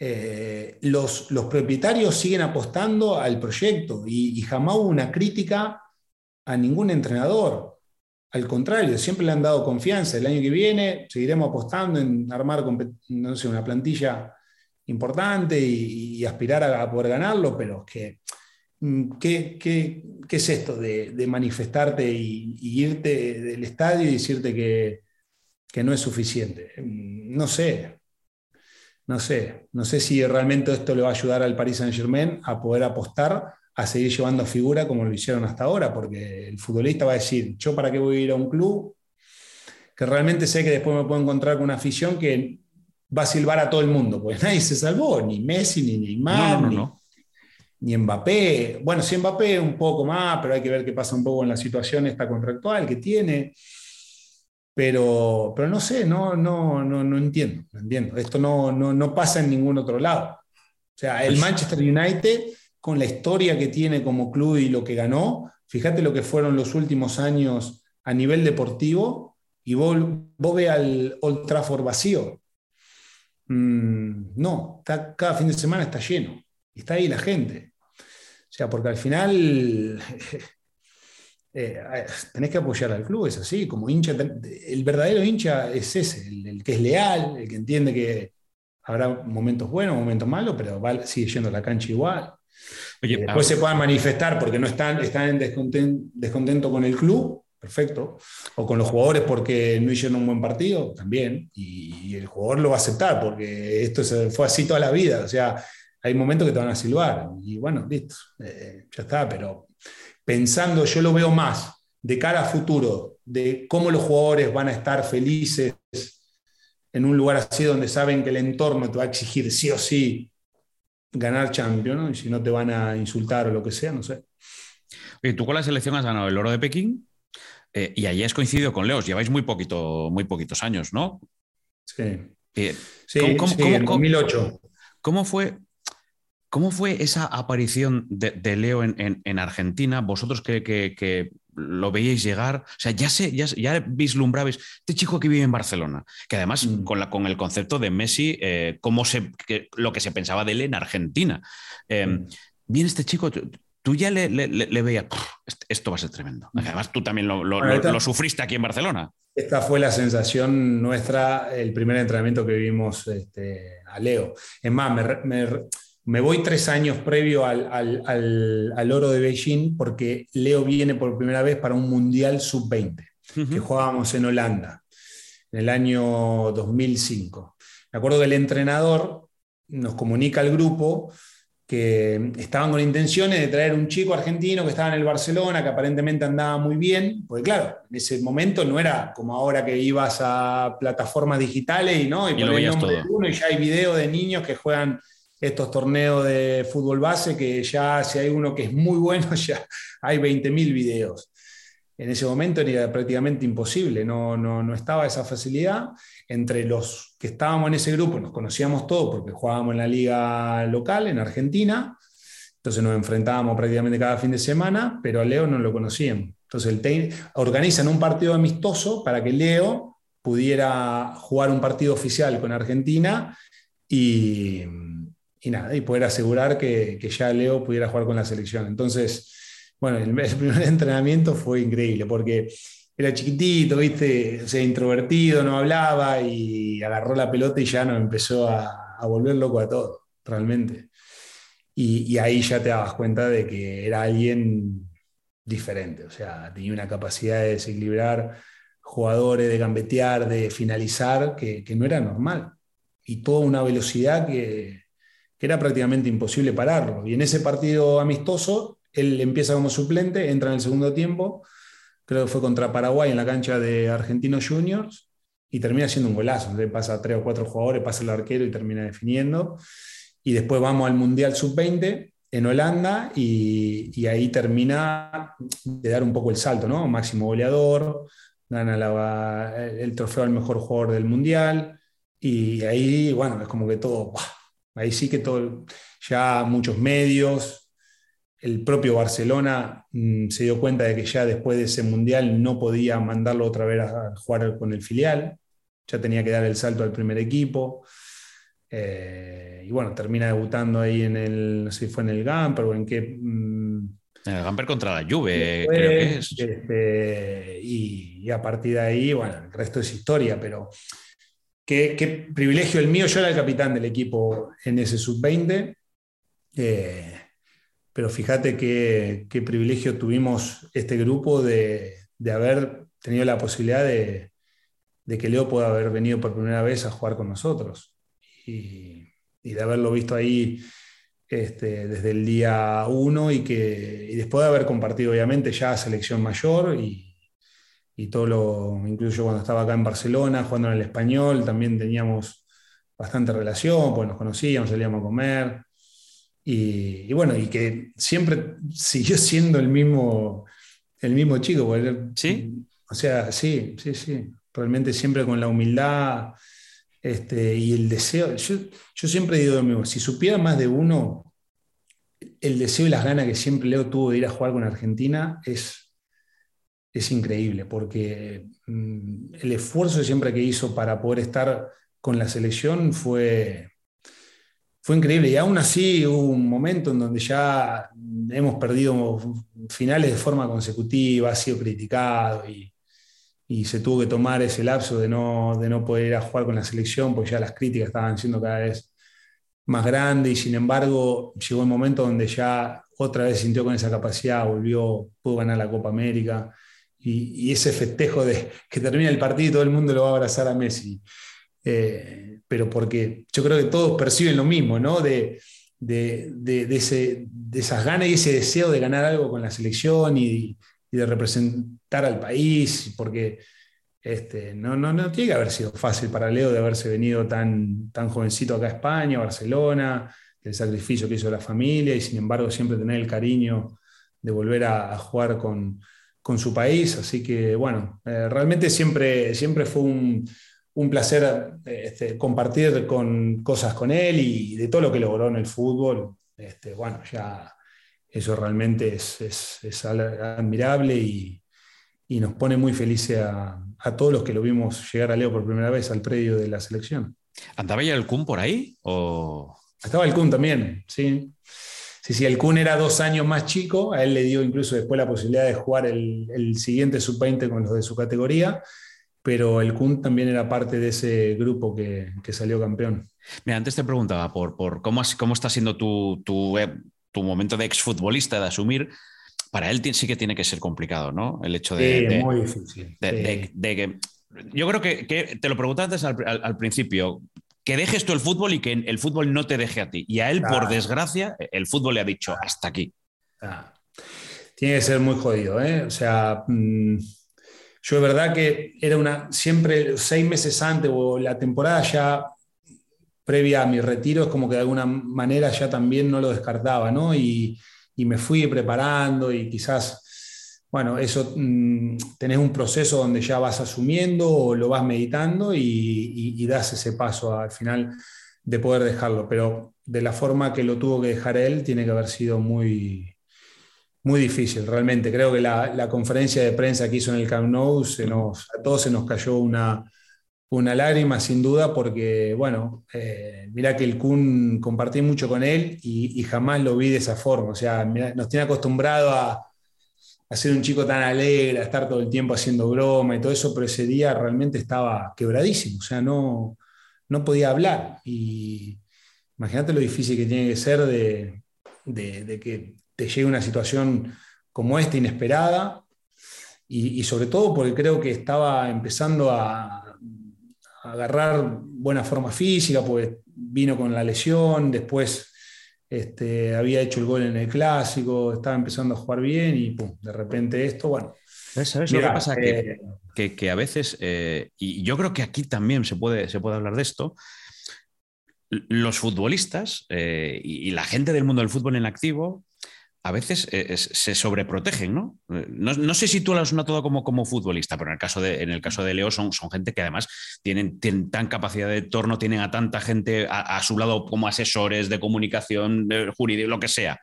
Eh, los, propietarios siguen apostando al proyecto y, jamás hubo una crítica a ningún entrenador. Al contrario, siempre le han dado confianza. El año que viene seguiremos apostando en armar una plantilla importante y, aspirar a, poder ganarlo, pero que, mm, ¿qué, qué, es esto de, manifestarte y, irte del estadio y decirte que, que no es suficiente? Mm, no sé, no sé, no sé si realmente esto le va a ayudar al Paris Saint Germain a poder apostar a seguir llevando figura como lo hicieron hasta ahora, porque el futbolista va a decir, yo para qué voy a ir a un club que realmente sé que después me puedo encontrar con una afición que va a silbar a todo el mundo, porque nadie se salvó, ni Messi, ni Neymar, ni, ni, Mbappé. Bueno, sí Mbappé un poco más, pero hay que ver qué pasa un poco en la situación esta contractual que tiene. Pero, pero no sé, no, no, no, no entiendo, entiendo. Esto no, no, no pasa en ningún otro lado. O sea, el pues Manchester United, con la historia que tiene como club y lo que ganó, fíjate lo que fueron los últimos años a nivel deportivo, y vos, vos ve al Old Trafford vacío. Mm, no, cada fin de semana está lleno. Y está ahí la gente. sea, porque al final eh, tenés que apoyar al club, es así, como hincha, el verdadero hincha es ese, el, que es leal, el que entiende que habrá momentos buenos, momentos malos, pero sigue yendo a la cancha igual. Oye, después se puedan manifestar porque no están, están en descontento, con el club, perfecto, o con los jugadores porque no hicieron un buen partido, también, y, el jugador lo va a aceptar porque esto fue así toda la vida, o sea, hay momentos que te van a silbar, y bueno, listo, eh, ya está, pero pensando, yo lo veo más de cara a futuro, de cómo los jugadores van a estar felices en un lugar así donde saben que el entorno te va a exigir sí o sí ganar Champions, y si no te van a insultar o lo que sea, no sé. Oye, tú con la selección has ganado el oro de Pekín eh, y allí has coincidido con Leos, lleváis muy, poquito, muy poquitos años, ¿no? Sí. Eh, sí, ¿cómo, en 2008. ¿Cómo fue ¿Cómo fue esa aparición de, Leo en, Argentina? Vosotros que, lo veíais llegar, o sea, ya, sé, ya, ya, vislumbrabais este chico que vive en Barcelona, que además mm. con, la, con, el concepto de Messi, eh, cómo se, lo que se pensaba de él en Argentina. Eh, mm. Viene este chico, tú, ya le, veías, esto va a ser tremendo. Mm. Además, tú también lo, sufriste aquí en Barcelona. Esta fue la sensación nuestra, el primer entrenamiento que vimos este, a Leo. Es más, me me voy tres años previo al, oro de Beijing porque Leo viene por primera vez para un Mundial Sub-20 que jugábamos en Holanda en el año 2005. Me acuerdo que el entrenador nos comunica al grupo que estaban con intenciones de traer un chico argentino que estaba en el Barcelona, que aparentemente andaba muy bien, porque claro, en ese momento no era como ahora que ibas a plataformas digitales y, ¿no? y, el nombre de uno y ya hay videos de niños que juegan estos torneos de fútbol base que ya si hay uno que es muy bueno, ya hay 20.000 videos. En ese momento era prácticamente imposible, no, no, no, estaba esa facilidad. Entre los que estábamos en ese grupo nos conocíamos todos porque jugábamos en la liga local en Argentina, entonces nos enfrentábamos prácticamente cada fin de semana, pero a Leo no lo conocíamos. Entonces el organizan un partido amistoso para que Leo pudiera jugar un partido oficial con Argentina y, y nada, y poder asegurar que, ya Leo pudiera jugar con la selección. Entonces, bueno, el, primer entrenamiento fue increíble porque era chiquitito, viste, o sea, introvertido, no hablaba y agarró la pelota y ya nos empezó a, a volver loco a todo, realmente. Y, y, ahí ya te dabas cuenta de que era alguien diferente, o sea, tenía una capacidad de desequilibrar jugadores, de gambetear, de finalizar, que, que no era normal. Y toda una velocidad que, que era prácticamente imposible pararlo. Y en ese partido amistoso, él empieza como suplente, entra en el segundo tiempo, creo que fue contra Paraguay en la cancha de Argentinos Juniors, y termina siendo un golazo. Entonces pasa a tres o cuatro jugadores, pasa el arquero y termina definiendo. Y después vamos al Mundial Sub-20 en Holanda y, ahí termina de dar un poco el salto, ¿no? Máximo goleador, gana el trofeo al mejor jugador del Mundial. Y ahí, bueno, es como que todo, Ahí sí que todo, ya muchos medios, el propio Barcelona mm, se dio cuenta de que ya después de ese mundial no podía mandarlo otra vez a, jugar con el filial, ya tenía que dar el salto al primer equipo. Eh, y bueno, termina debutando ahí en el, no sé si fue en el Gamper o en qué. Mm, en el Gamper contra la Juve, creo que es. Este, y, y, a partir de ahí, bueno, el resto es historia, pero Qué, privilegio el mío, yo era el capitán del equipo en ese sub-20, eh, pero fíjate qué, privilegio tuvimos este grupo de, haber tenido la posibilidad de, que Leo pueda haber venido por primera vez a jugar con nosotros. Y, de haberlo visto ahí este, desde el día uno y, que, después de haber compartido obviamente ya selección mayor y, y todo lo, incluso cuando estaba acá en Barcelona, jugando en el español, también teníamos bastante relación, pues nos conocíamos, salíamos a comer. Y, bueno, y que siempre siguió siendo el mismo, el mismo chico. ¿Sí? O sea, sí, sí, sí. Realmente siempre con la humildad este, y el deseo. Yo, yo siempre digo lo mismo, si supiera más de uno, el deseo y las ganas que siempre Leo tuvo de ir a jugar con Argentina es es increíble, porque mm, el esfuerzo siempre que hizo para poder estar con la selección fue, fue increíble. Y aún así hubo un momento en donde ya hemos perdido finales de forma consecutiva, ha sido criticado y, se tuvo que tomar ese lapso de no, de no poder ir a jugar con la selección, porque ya las críticas estaban siendo cada vez más grandes y sin embargo llegó el momento donde ya otra vez sintió con esa capacidad, volvió, pudo ganar la Copa América y, ese festejo de que termina el partido y todo el mundo lo va a abrazar a Messi. Eh, pero porque yo creo que todos perciben lo mismo, ¿no? De, de, de, esas ganas y ese deseo de ganar algo con la selección y, de representar al país, porque este, no, no, no, tiene que haber sido fácil para Leo de haberse venido tan, tan jovencito acá a España, Barcelona, el sacrificio que hizo la familia y sin embargo siempre tener el cariño de volver a, jugar con, con, su país. Así que bueno, eh, realmente siempre, siempre fue un, un placer este, compartir con cosas con él y de todo lo que logró en el fútbol. Este, bueno, ya eso realmente es, admirable y, nos pone muy felices a, todos los que lo vimos llegar a Leo por primera vez al predio de la selección. ¿Andaba ya el Kun por ahí? O... Estaba el Kun también, sí. Sí, sí, el Kun era dos años más chico, a él le dio incluso después la posibilidad de jugar el, el siguiente sub-20 con los de su categoría pero el Kun también era parte de ese grupo que, salió campeón. Mira, antes te preguntaba por, por cómo, cómo está siendo tu, eh, tu, momento de exfutbolista, de asumir. Para él sí que tiene que ser complicado, ¿no? El hecho de. Sí, muy difícil. De, que. Yo creo que, te lo pregunté antes al, principio, que dejes tú el fútbol y que el fútbol no te deje a ti. Y a él, por desgracia, el fútbol le ha dicho hasta aquí. Tiene que ser muy jodido, ¿eh? O sea, mm, yo de verdad que era una, siempre seis meses antes o la temporada ya previa a mi retiro, es como que de alguna manera ya también no lo descartaba, ¿no? Y, me fui preparando y quizás, bueno, eso, mm, tenés un proceso donde ya vas asumiendo o lo vas meditando y das ese paso al final de poder dejarlo, pero de la forma que lo tuvo que dejar él, tiene que haber sido muy, muy difícil, realmente. Creo que la, conferencia de prensa que hizo en el Camp Nou, se nos, a todos se nos cayó una, una lágrima, sin duda, porque, bueno, eh, mira que el Kun compartí mucho con él y, jamás lo vi de esa forma. O sea, nos tiene acostumbrado a, a, ser un chico tan alegre, a estar todo el tiempo haciendo broma y todo eso, pero ese día realmente estaba quebradísimo. O sea, no, no podía hablar. Y imagínate lo difícil que tiene que ser de, que te llegue una situación como esta, inesperada, y, sobre todo porque creo que estaba empezando a, agarrar buena forma física, pues vino con la lesión, después este, había hecho el gol en el clásico, estaba empezando a jugar bien y de repente esto, bueno. ¿Sabes lo que pasa? Eh, que, a veces, eh, y yo creo que aquí también se puede, se puede hablar de esto, los futbolistas eh, y, la gente del mundo del fútbol en activo a veces eh, se sobreprotegen, ¿no? Eh, ¿no? sé si tú lo has notado como, como futbolista, pero en el caso de, en el caso de Leo son, son gente que además tienen, tienen tan capacidad de torno, tienen a tanta gente a, su lado como asesores de comunicación, de jurídico, lo que sea.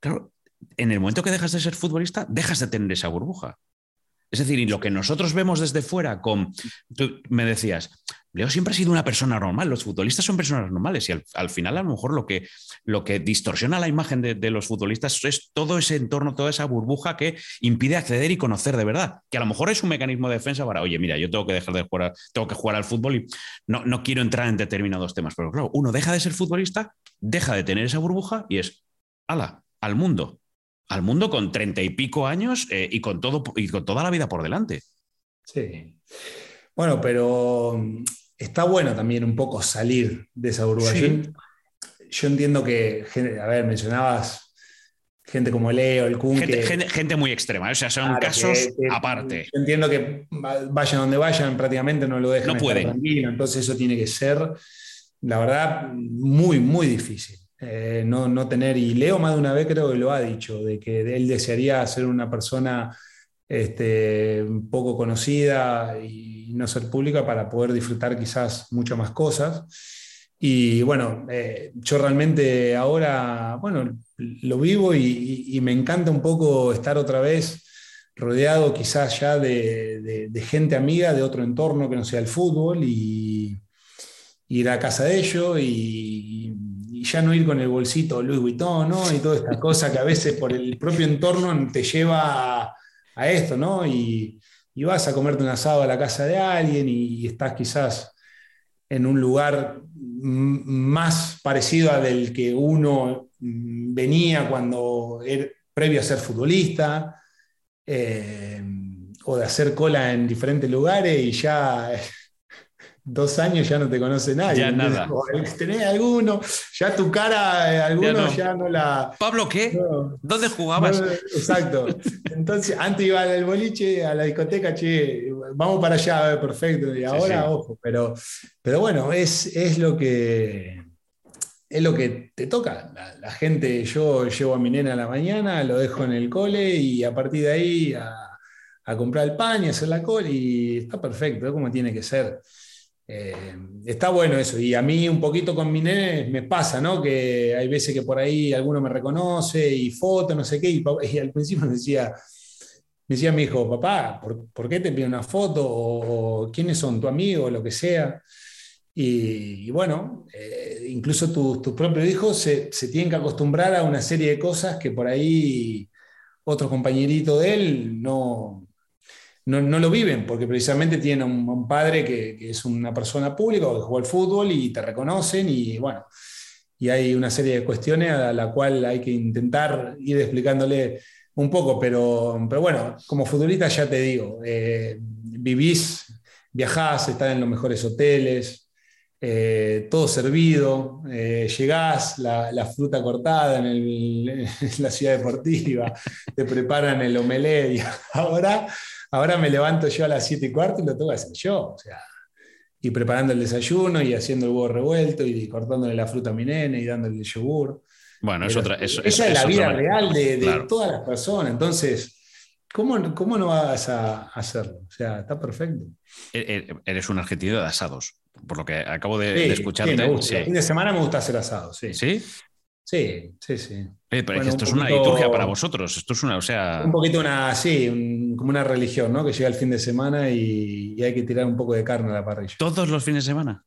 Claro, en el momento que dejas de ser futbolista, dejas de tener esa burbuja. Es decir, y lo que nosotros vemos desde fuera con, tú me decías, Leo siempre ha sido una persona normal, los futbolistas son personas normales y al, final a lo mejor lo que, lo que distorsiona la imagen de, los futbolistas es todo ese entorno, toda esa burbuja que impide acceder y conocer de verdad, que a lo mejor es un mecanismo de defensa para, oye, mira, yo tengo que dejar de jugar, tengo que jugar al fútbol y no, no quiero entrar en determinados temas, pero claro, uno deja de ser futbolista, deja de tener esa burbuja y es, ala, al mundo, al mundo con treinta y pico años eh, y, con todo, y con toda la vida por delante. Sí. Bueno, pero mm, está bueno también un poco salir de esa burbuja. Yo, entiendo que, a ver, mencionabas gente como Leo, el Kun. Gente, muy extrema, o sea, son casos aparte. Yo entiendo que vayan donde vayan, prácticamente no lo dejan no pueden. tranquilo, entonces eso tiene que ser, la verdad, muy, muy difícil. Eh, no, tener, y Leo más de una vez creo que lo ha dicho, de que él desearía ser una persona este, poco conocida y no ser pública para poder disfrutar quizás muchas más cosas. Y bueno, eh, yo realmente ahora, bueno, lo vivo y, me encanta un poco estar otra vez rodeado quizás ya de, gente amiga de otro entorno que no sea el fútbol y ir a casa de ellos y, y, ya no ir con el bolsito Louis Vuitton, ¿no? Y toda esta cosa que a veces por el propio entorno te lleva a, esto, ¿no? Y, vas a comerte un asado a la casa de alguien y, estás quizás en un lugar más parecido al del que uno venía cuando era, previo a ser futbolista, eh, o de hacer cola en diferentes lugares y ya dos años ya no te conoce nadie. Ya nada. Tenés alguno, ya tu cara, eh, alguno ya no, la. ¿Pablo qué? ¿Dónde jugabas? exacto. Entonces, antes iba al boliche, a la discoteca, che, vamos para allá, perfecto. Y ahora, ojo, pero, pero bueno, es, es lo que. Es lo que te toca. La, gente, yo llevo a mi nena a la mañana, lo dejo en el cole y a partir de ahí a, a comprar el pan y hacer la cola y está perfecto, es como tiene que ser. Eh, está bueno eso. Y a mí un poquito con mi nene me pasa, ¿no? Que hay veces que por ahí alguno me reconoce y foto, no sé qué. Y, al principio me decía, me decía mi hijo, papá, ¿por, qué te pide una foto? O, quiénes son tu amigo, o lo que sea. Y, bueno, eh, incluso tus propios hijos se, se, tienen que acostumbrar a una serie de cosas que por ahí otro compañerito de él no, no, lo viven, porque precisamente tienen un, padre que, es una persona pública o que juega al fútbol y te reconocen y bueno, y hay una serie de cuestiones a la cual hay que intentar ir explicándole un poco, pero, pero bueno, como futbolista ya te digo, eh, vivís, viajás, estás en los mejores hoteles, eh, todo servido, eh, llegás, la, fruta cortada en, la ciudad deportiva, te preparan el omelette y ahora Ahora me levanto yo a las 7 y cuarto y lo tengo que hacer yo. O sea, y preparando el desayuno y haciendo el huevo revuelto y cortándole la fruta a mi nene y dándole el yogur. Bueno, es otra. esa es la vida real de, todas las personas. Entonces, ¿cómo, ¿cómo, no vas a hacerlo? O sea, está perfecto. E, e, eres un argentino de asados, por lo que acabo de, escucharte. Sí, El fin de semana me gusta hacer asados, sí. ¿Sí? Sí, sí, sí. pero esto es una liturgia para vosotros. Esto es una, o sea. Un poquito una, sí, como una religión, ¿no? Que llega el fin de semana y, hay que tirar un poco de carne a la parrilla. ¿Todos los fines de semana?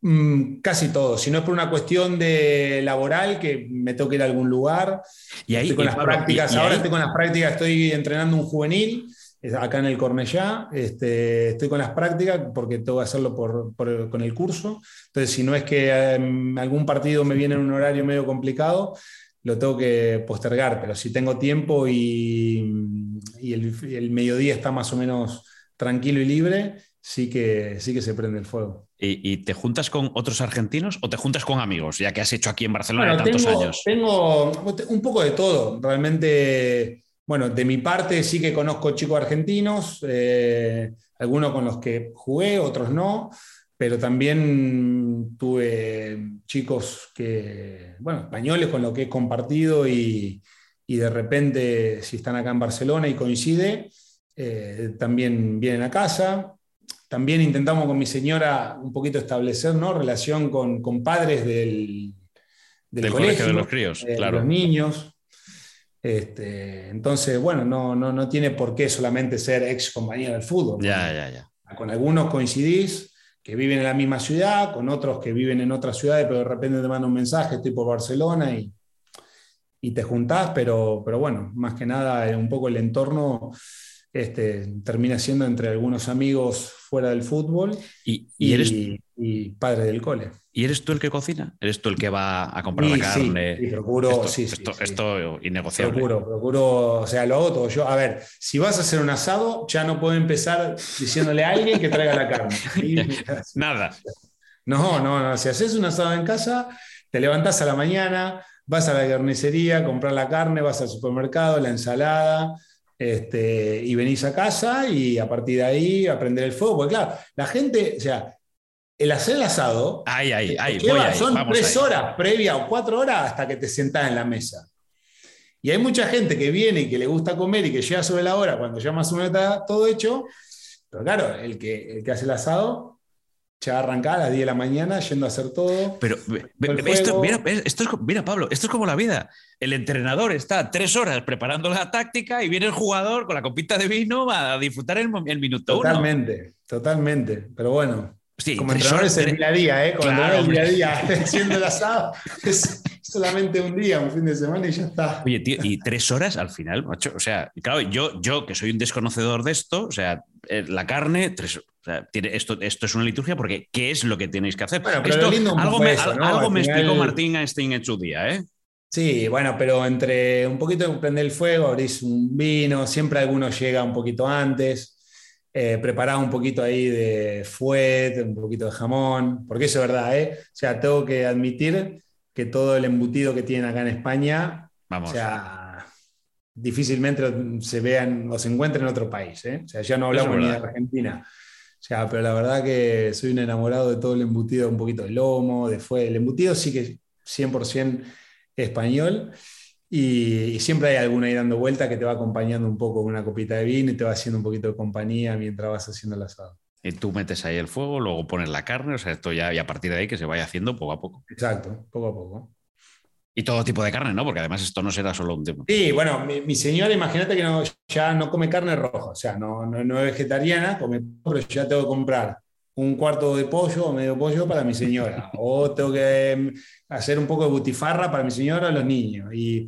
Mm, casi todos. Si no es por una cuestión de laboral, que me toque ir a algún lugar. Y ahí. Estoy con las prácticas. ahora estoy con las prácticas, estoy entrenando un juvenil acá en el Cornellá. Este, estoy con las prácticas porque tengo que hacerlo con el curso. Entonces, si no es que em, algún partido me viene en un horario medio complicado, lo tengo que postergar. Pero si tengo tiempo y, el, mediodía está más o menos tranquilo y libre, sí que, sí que se prende el fuego. ¿Y, te juntas con otros argentinos o te juntas con amigos, ya que has hecho aquí en Barcelona tantos años? Tengo un poco de todo. Realmente bueno, de mi parte sí que conozco chicos argentinos, eh, algunos con los que jugué, otros no, pero también tuve chicos que, bueno, españoles con los que he compartido y, de repente si están acá en Barcelona y coincide, eh, también vienen a casa. También intentamos con mi señora un poquito establecer ¿no? relación con, padres del, del, colegio, de los críos, eh, claro. los niños. Este, entonces, bueno, no, no, no, tiene por qué solamente ser ex compañero del fútbol. Ya, ya, ya. Con algunos coincidís que viven en la misma ciudad, con otros que viven en otras ciudades, pero de repente te mandan un mensaje, estoy por Barcelona y, y te juntás, pero, pero bueno, más que nada un poco el entorno este, termina siendo entre algunos amigos fuera del fútbol y, y, eres, y padres del cole. ¿Y eres tú el que cocina? ¿Eres tú el que va a comprar la carne? Sí, procuro, esto, sí, esto, esto, innegociable. Procuro, procuro, o sea, lo hago todo. Yo, a ver, si vas a hacer un asado, ya no puedo empezar diciéndole a alguien que traiga la carne. Nada. No, no, no. Si haces un asado en casa, te levantás a la mañana, vas a la carnicería, comprar la carne, vas al supermercado, la ensalada, este, y venís a casa y a partir de ahí aprender el fuego. Porque claro, la gente, o sea, el hacer el asado ay, ay, ay, son tres horas previa o cuatro horas hasta que te sentás en la mesa. Y hay mucha gente que viene y que le gusta comer y que llega sobre la hora cuando ya más o menos está todo hecho. Pero claro, el que, el que hace el asado ya va a arrancar a las 10 de la mañana yendo a hacer todo. Pero esto, mira, esto es, mira, Pablo, esto es como la vida. El entrenador está tres horas preparando la táctica y viene el jugador con la copita de vino a disfrutar el, el minuto totalmente, Totalmente, totalmente. Pero bueno, como entrenador es el día a día, ¿eh? Como claro, el día a día haciendo el asado, es solamente un día, un fin de semana y ya está. Oye, tío, y tres horas al final, macho. O sea, claro, yo, yo que soy un desconocedor de esto, o sea, eh, la carne, tres, o sea, tiene, esto, esto es una liturgia porque ¿qué es lo que tenéis que hacer? esto, algo me, algo me explicó Martín Einstein en su día, ¿eh? Sí, bueno, pero entre un poquito de prender el fuego, abrís un vino, siempre alguno llega un poquito antes. Eh, preparado un poquito ahí de fuet, un poquito de jamón, porque eso es verdad, ¿eh? O sea, tengo que admitir que todo el embutido que tienen acá en España, Vamos. o sea, difícilmente se vean o se encuentren en otro país, ¿eh? O sea, ya no hablamos ni de Argentina. O sea, pero la verdad que soy un enamorado de todo el embutido, un poquito de lomo, de fuet. El embutido sí que 100% español. Y, siempre hay alguna ahí dando vuelta que te va acompañando un poco con una copita de vino y te va haciendo un poquito de compañía mientras vas haciendo el asado. Y tú metes ahí el fuego, luego pones la carne, o sea, esto ya, y a partir de ahí que se vaya haciendo poco a poco. Exacto, poco a poco. Y todo tipo de carne, ¿no? Porque además esto no será solo un tema. Sí, bueno, mi, señora, imagínate que no, ya no come carne roja, o sea, no, no, es vegetariana, come, pero ya tengo que comprar un cuarto de pollo o medio pollo para mi señora, o tengo que em, hacer un poco de butifarra para mi señora o los niños. Y,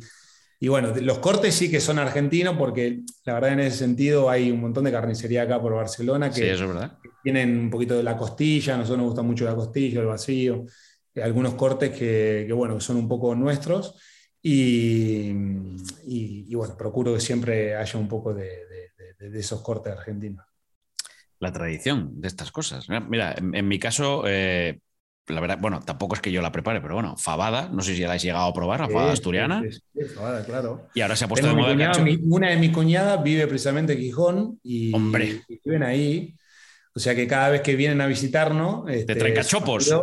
y, bueno, los cortes sí que son argentinos, porque la verdad en ese sentido hay un montón de carnicería acá por Barcelona que, tienen un poquito de la costilla, a nosotros nos gusta mucho la costilla, el vacío, eh, algunos cortes que, que, bueno, son un poco nuestros. Y, y, bueno, procuro que siempre haya un poco de, de, de esos cortes argentinos la tradición de estas cosas. Mira, en, mi caso, eh, la verdad, bueno, tampoco es que yo la prepare, pero bueno, fabada, no sé si la has llegado a probar, la fabada asturiana. Sí, fabada, claro. Y ahora se ha puesto de moda. una de mis cuñadas vive precisamente en Gijón y, Hombre. viven ahí. O sea que cada vez que vienen a visitarnos. Te este, traen cachopos.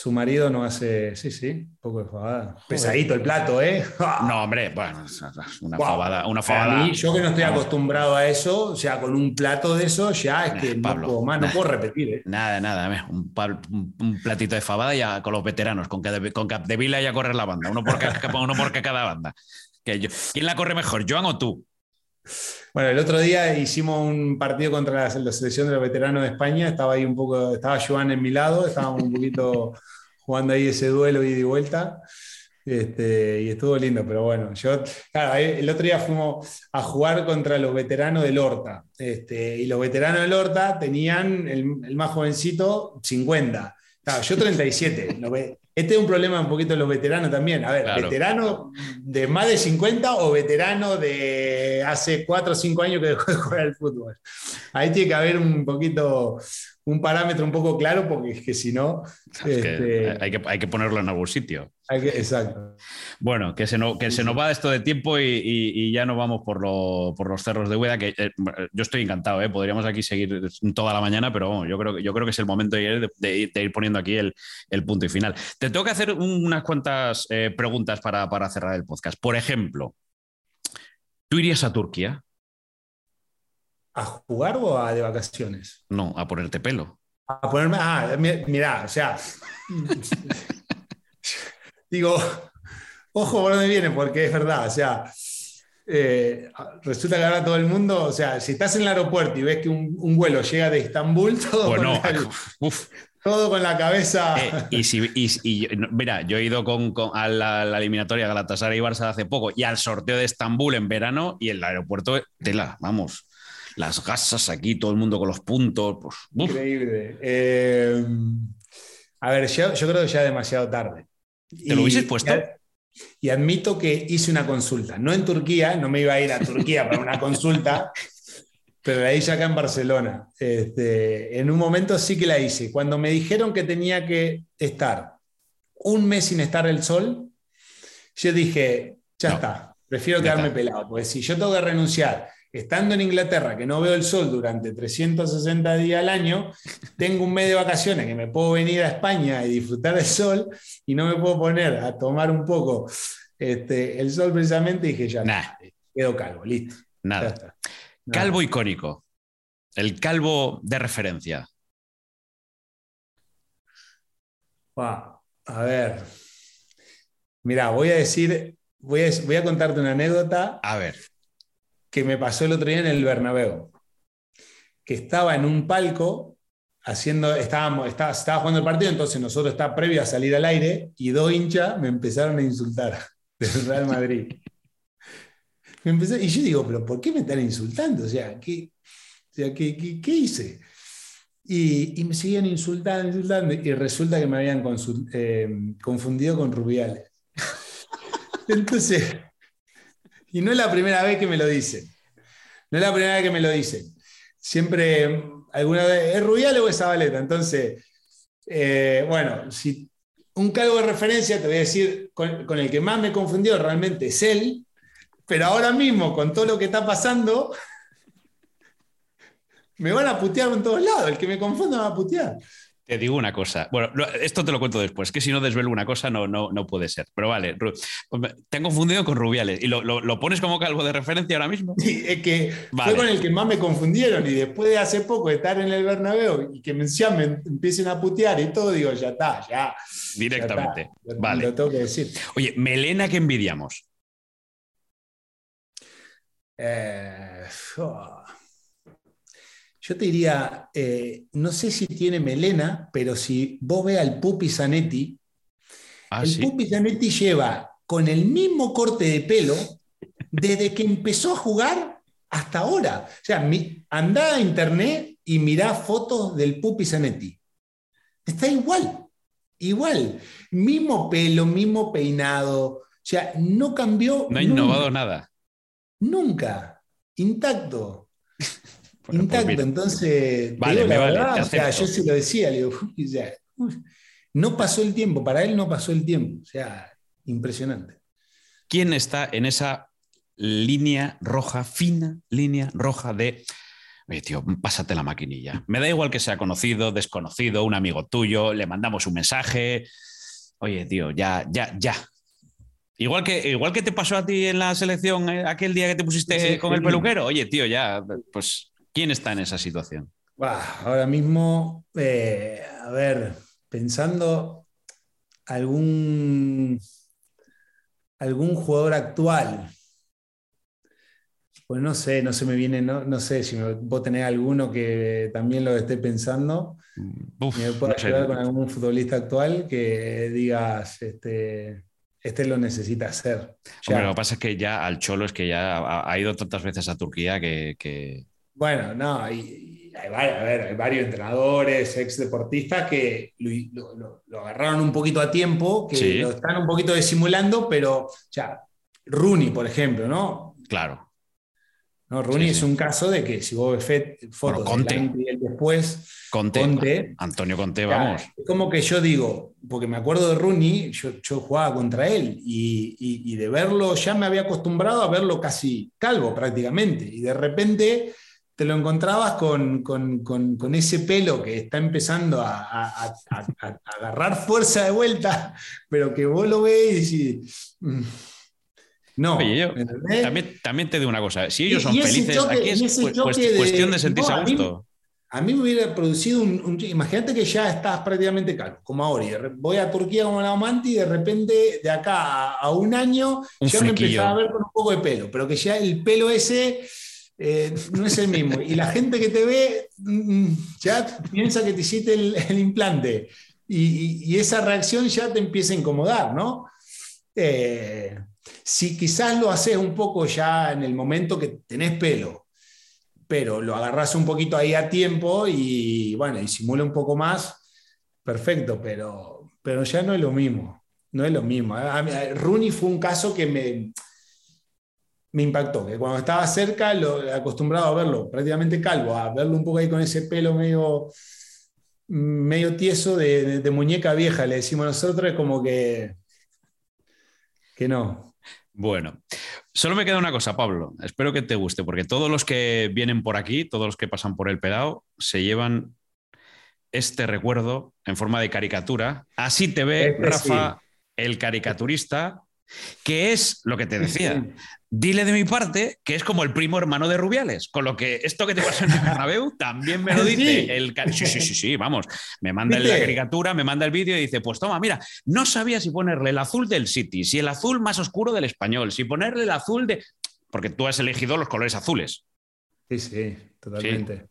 Su marido no hace, sí, sí, un poco de fabada. Pesadito el plato, ¿eh? No, hombre, bueno, una fabada. Una fabada. yo que no estoy acostumbrado a eso, o sea, con un plato de eso, ya es que no, puedo más, no puedo repetir. ¿eh? Nada, nada, un, un, platito de fabada ya con los veteranos, con, que con Capdevila ya correr la banda, uno por, cada, uno por cada banda. Que yo, ¿Quién la corre mejor, Joan o tú? Bueno, el otro día hicimos un partido contra la, selección de los veteranos de España. Estaba ahí un poco, estaba Joan en mi lado, estábamos un poquito jugando ahí ese duelo ida y vuelta. Este, y estuvo lindo, pero bueno, yo, claro, el otro día fuimos a jugar contra los veteranos del Horta. Este, y los veteranos del Horta tenían el, más jovencito 50. yo 37. Este es un problema un poquito de los veteranos también. A ver, ¿veterano de más de 50 o veterano de hace 4 o 5 años que dejó de jugar al fútbol? Ahí tiene que haber un poquito, un parámetro un poco claro, porque es que si no. Este, hay, que, hay que ponerlo en algún sitio. Exacto. Bueno, que se, no, que se nos va esto de tiempo y, ya no vamos por, por, los cerros de Hueda, que eh, yo estoy encantado, ¿eh? podríamos aquí seguir toda la mañana, pero yo, creo, yo creo que es el momento de ir, poniendo aquí el, punto y final. Te tengo que hacer unas cuantas eh, preguntas para, para cerrar el podcast. Por ejemplo, ¿tú irías a Turquía? ¿A jugar o a de vacaciones? No, a ponerte pelo. A ponerme. Ah, mira, o sea. Digo, ojo por dónde viene, porque es verdad, o sea. Eh, resulta que ahora todo el mundo, o sea, si estás en el aeropuerto y ves que un, vuelo llega de Estambul, todo, con, la, todo con la cabeza. Eh, y, si, y, mira, yo he ido con, a, la, eliminatoria Galatasaray y Barça hace poco y al sorteo de Estambul en verano y el aeropuerto, tela, vamos las gasas aquí, todo el mundo con los puntos. Pues, Increíble. Eh, a ver, yo, creo que ya es demasiado tarde. ¿Te lo hubieses puesto? Y, admito que hice una consulta, no en Turquía, no me iba a ir a Turquía para una consulta, pero la hice acá en Barcelona. Este, en un momento sí que la hice. Cuando me dijeron que tenía que estar un mes sin estar el sol, yo dije, ya está, prefiero quedarme pelado, porque si yo tengo que renunciar estando en Inglaterra, que no veo el sol durante 360 días al año, tengo un mes de vacaciones que me puedo venir a España y disfrutar del sol y no me puedo poner a tomar un poco este, el sol precisamente y dije, ya, nah. quedo calvo, listo. Nada. Calvo icónico. El calvo de referencia. a ver. Mira, voy a decir, voy a, voy a contarte una anécdota. A ver que me pasó el otro día en el Bernabéu, que estaba en un palco haciendo, estábamos, estaba, jugando el partido, entonces nosotros está previo a salir al aire y dos hinchas me empezaron a insultar del Real Madrid. y yo digo, pero ¿por qué me están insultando? O sea, ¿qué, ¿qué, qué, hice? Y, me seguían insultando, insultando, y resulta que me habían eh, confundido con Rubiales. Entonces, y no es la primera vez que me lo dicen. No es la primera vez que me lo dicen. Siempre, alguna vez, ¿es Rubiales o es Zabaleta? Entonces, eh, bueno, si un cargo de referencia, te voy a decir, con, con, el que más me confundió realmente es él, pero ahora mismo, con todo lo que está pasando, me van a putear en todos lados. El que me confunda me va a putear. Te digo una cosa. Bueno, esto te lo cuento después, que si no desvelo una cosa no, no, no puede ser. Pero vale, te han confundido con Rubiales. ¿Y lo, pones como calvo de referencia ahora mismo? Sí, es que fue con el que más me confundieron. Y después de hace poco estar en el Bernabéu y que me, me empiecen a putear y todo, digo, ya está, ya. Directamente. Vale. Lo tengo que decir. Oye, Melena que envidiamos. Eh, oh. Yo te diría, eh, no sé si tiene melena, pero si vos ve al Pupi Zanetti, ah, el Pupi Zanetti lleva con el mismo corte de pelo desde que empezó a jugar hasta ahora. O sea, anda a internet y mirá fotos del Pupi Zanetti. Está igual, igual. Mismo pelo, mismo peinado. O sea, no cambió. No ha innovado nada. Nunca. Intacto. Intacto, entonces. Vale, me vale. o sea, yo se lo decía, le digo, no pasó el tiempo, para él no pasó el tiempo. O sea, impresionante. ¿Quién está en esa línea roja, fina línea roja de. Oye, tío, pásate la maquinilla. Me da igual que sea conocido, desconocido, un amigo tuyo, le mandamos un mensaje. Oye, tío, ya, ya, ya. Igual que, igual que te pasó a ti en la selección eh, aquel día que te pusiste con el peluquero. Oye, tío, ya, pues ¿Quién está en esa situación? ahora mismo, eh, a ver, pensando algún, algún jugador actual. Pues no sé, no se me viene, no, sé si vos tenés alguno que también lo esté pensando. Uf, me puedo ayudar con algún futbolista actual que digas, este, este lo necesita hacer. lo que pasa es que ya al Cholo es que ya ha, ido tantas veces a Turquía que, bueno, no, hay, varios entrenadores, ex deportistas que lo, agarraron un poquito a tiempo, que lo están un poquito disimulando, pero ya, Rooney, por ejemplo, ¿no? Claro. ¿No? Rooney es un caso de que si vos ves fotos Conte. y después, Conte, Antonio Conte, vamos. Es como que yo digo, porque me acuerdo de Rooney, yo, jugaba contra él y, y, de verlo, ya me había acostumbrado a verlo casi calvo prácticamente, y de repente te lo encontrabas con, ese pelo que está empezando a, agarrar fuerza de vuelta, pero que vos lo ves y mm, no. también, te digo una cosa, si ellos son felices, aquí es cuestión de sentirse a gusto. A mí me hubiera producido un, Imagínate que ya estás prácticamente calvo, como ahora. Voy a Turquía como la amante y de repente, de acá a, un año, ya me empezaba a ver con un poco de pelo. Pero que ya el pelo ese eh, no es el mismo. Y la gente que te ve mm, mm, ya piensa que te hiciste el, implante. Y, esa reacción ya te empieza a incomodar, ¿no? Eh, si quizás lo haces un poco ya en el momento que tenés pelo, pero lo agarras un poquito ahí a tiempo y bueno, y simula un poco más, perfecto, pero, pero ya no es lo mismo. No es lo mismo. Rooney fue un caso que me, me impactó, que cuando estaba cerca, lo, acostumbrado a verlo prácticamente calvo, a verlo un poco ahí con ese pelo medio, medio tieso de, muñeca vieja, le decimos nosotros, es como que, que no. Bueno, solo me queda una cosa, Pablo. Espero que te guste, porque todos los que vienen por aquí, todos los que pasan por el pedao, se llevan este recuerdo en forma de caricatura. Así te ve, este Rafa, el caricaturista, que es lo que te decía. Dile de mi parte que es como el primo hermano de Rubiales, con lo que esto que te pasa en el Bernabéu también me lo dice el sí, sí, sí, sí, vamos, me manda la caricatura, me manda el vídeo y dice, pues toma, mira, no sabía si ponerle el azul del City, si el azul más oscuro del español, si ponerle el azul de... Porque tú has elegido los colores azules. Sí, sí, totalmente.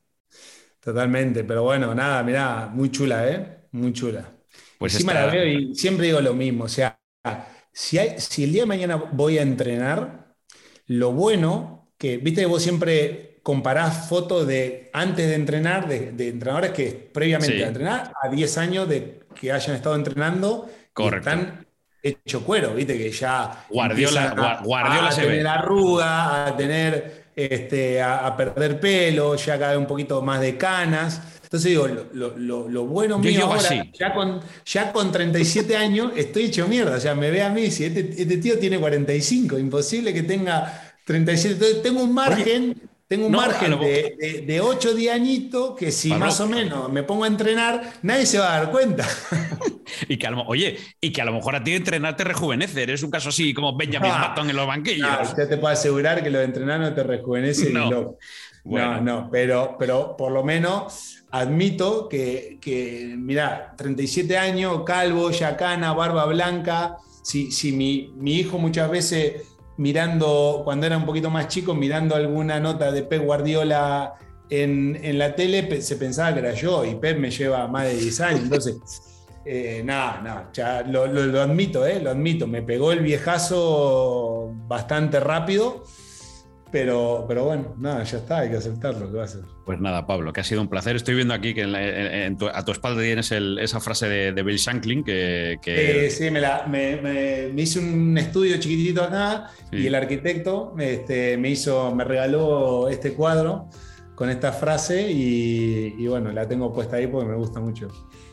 Totalmente, pero bueno, nada, mirá, muy chula, ¿eh? Muy chula. Pues Encima la veo y siempre digo lo mismo, o sea, si, hay, si el día de mañana voy a entrenar, lo bueno que, viste vos siempre comparás fotos de antes de entrenar, de, entrenadores que previamente a entrenar, a 10 años de que hayan estado entrenando, Correcto. están hecho cuero, viste que ya Guardiola, Guardiola a, tener arruga, a tener este, a, perder pelo, ya cada vez un poquito más de canas. Entonces digo, lo, bueno mío ahora, ya con, ya con 37 años, estoy hecho mierda. O sea, me ve a mí, si este, este tío tiene 45, imposible que tenga 37. Entonces tengo un margen tengo un margen de, de, 8 10 añitos que si más o menos me pongo a entrenar, nadie se va a dar cuenta. y que a lo, oye, y que a lo mejor a ti entrenar te rejuvenece. Eres un caso así como Benjamin ah, Button en los banquillos. No, te puedo asegurar que lo de entrenar no te rejuvenece no. No, no, pero, pero por lo menos admito que, que mira, 37 años, calvo, yacana, barba blanca. Si, si mi, mi hijo muchas veces mirando, cuando era un poquito más chico, mirando alguna nota de Pep Guardiola en, la tele, se pensaba que era yo y Pep me lleva más de 10 años. Entonces, eh, nada, nada, ya lo, admito, eh, lo admito. Me pegó el viejazo bastante rápido pero, pero bueno, nada, ya está, hay que aceptarlo, ¿qué va a? Pues nada, Pablo, que ha sido un placer. Estoy viendo aquí que a tu espalda tienes esa frase de, Bill Shankling que... Eh, sí, me, la, me, hice un estudio chiquitito acá y el arquitecto este, me hizo, me regaló este cuadro con esta frase y, bueno, la tengo puesta ahí porque me gusta mucho.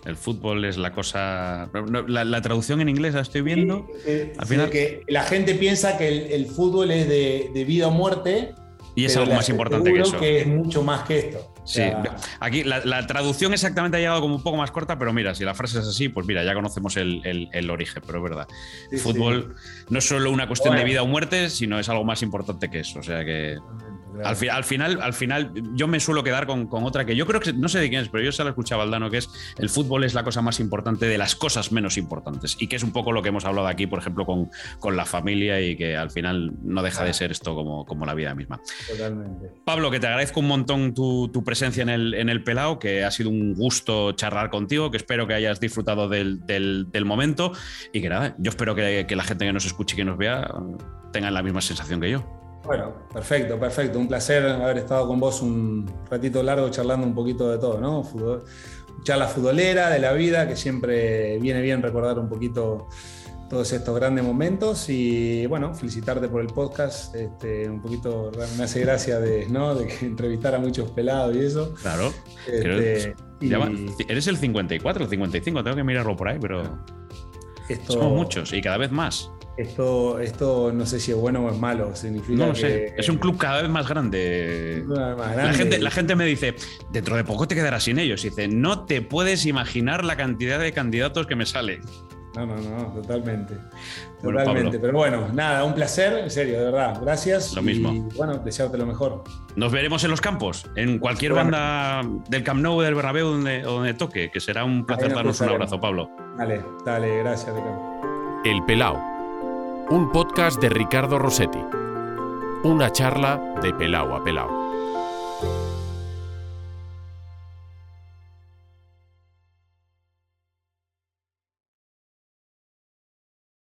El fútbol es la cosa. La, traducción en inglés la estoy viendo. Eh, Al final... que la gente piensa que el, fútbol es de, vida o muerte. Y es algo más importante que eso. que es mucho más que esto. Sí, aquí la, traducción exactamente ha llegado como un poco más corta, pero mira, si la frase es así, pues mira, ya conocemos el, origen, pero es verdad. el fútbol no es solo una cuestión de vida o muerte, sino es algo más importante que eso. O sea que. Al, final, al final, yo me suelo quedar con, otra que yo creo que no sé de quién es, pero yo se la escuchaba Aldano, que es el fútbol es la cosa más importante de las cosas menos importantes. Y que es un poco lo que hemos hablado aquí, por ejemplo, con, con la familia y que al final no deja de ser esto como, como la vida misma. Totalmente. Pablo, que te agradezco un montón tu, presencia en el, en el Pelao, que ha sido un gusto charlar contigo, que espero que hayas disfrutado del, momento y que nada, yo espero que, que la gente que nos escuche y que nos vea tengan la misma sensación que yo. Bueno, perfecto, perfecto. Un placer haber estado con vos un ratito largo charlando un poquito de todo, ¿no? charla futbolera, de la vida, que siempre viene bien recordar un poquito todos estos grandes momentos y bueno, felicitarte por el podcast, este, un poquito me hace gracia de, ¿no? de que entrevistar a muchos pelados y eso. Claro. Este, eres el 54, el 55, tengo que mirarlo por ahí, pero somos muchos y cada vez más. Esto, esto no sé si es bueno o es malo. Significa no lo sé. Es un club cada vez más grande. La, gente, la gente me dice, dentro de poco te quedarás sin ellos. Y dice, no te puedes imaginar la cantidad de candidatos que me sale. No, no, no, totalmente. totalmente. Pero bueno, nada, un placer, en serio, de verdad. Gracias. Lo mismo. Y bueno, desearte lo mejor. Nos veremos en los campos, en cualquier banda del Camp Nou, del Bernabéu, donde, donde toque, que será un placer darnos un abrazo, Pablo. Dale, dale, gracias, El Pelao un podcast de Ricardo Rossetti. Una charla de pelao a pelao.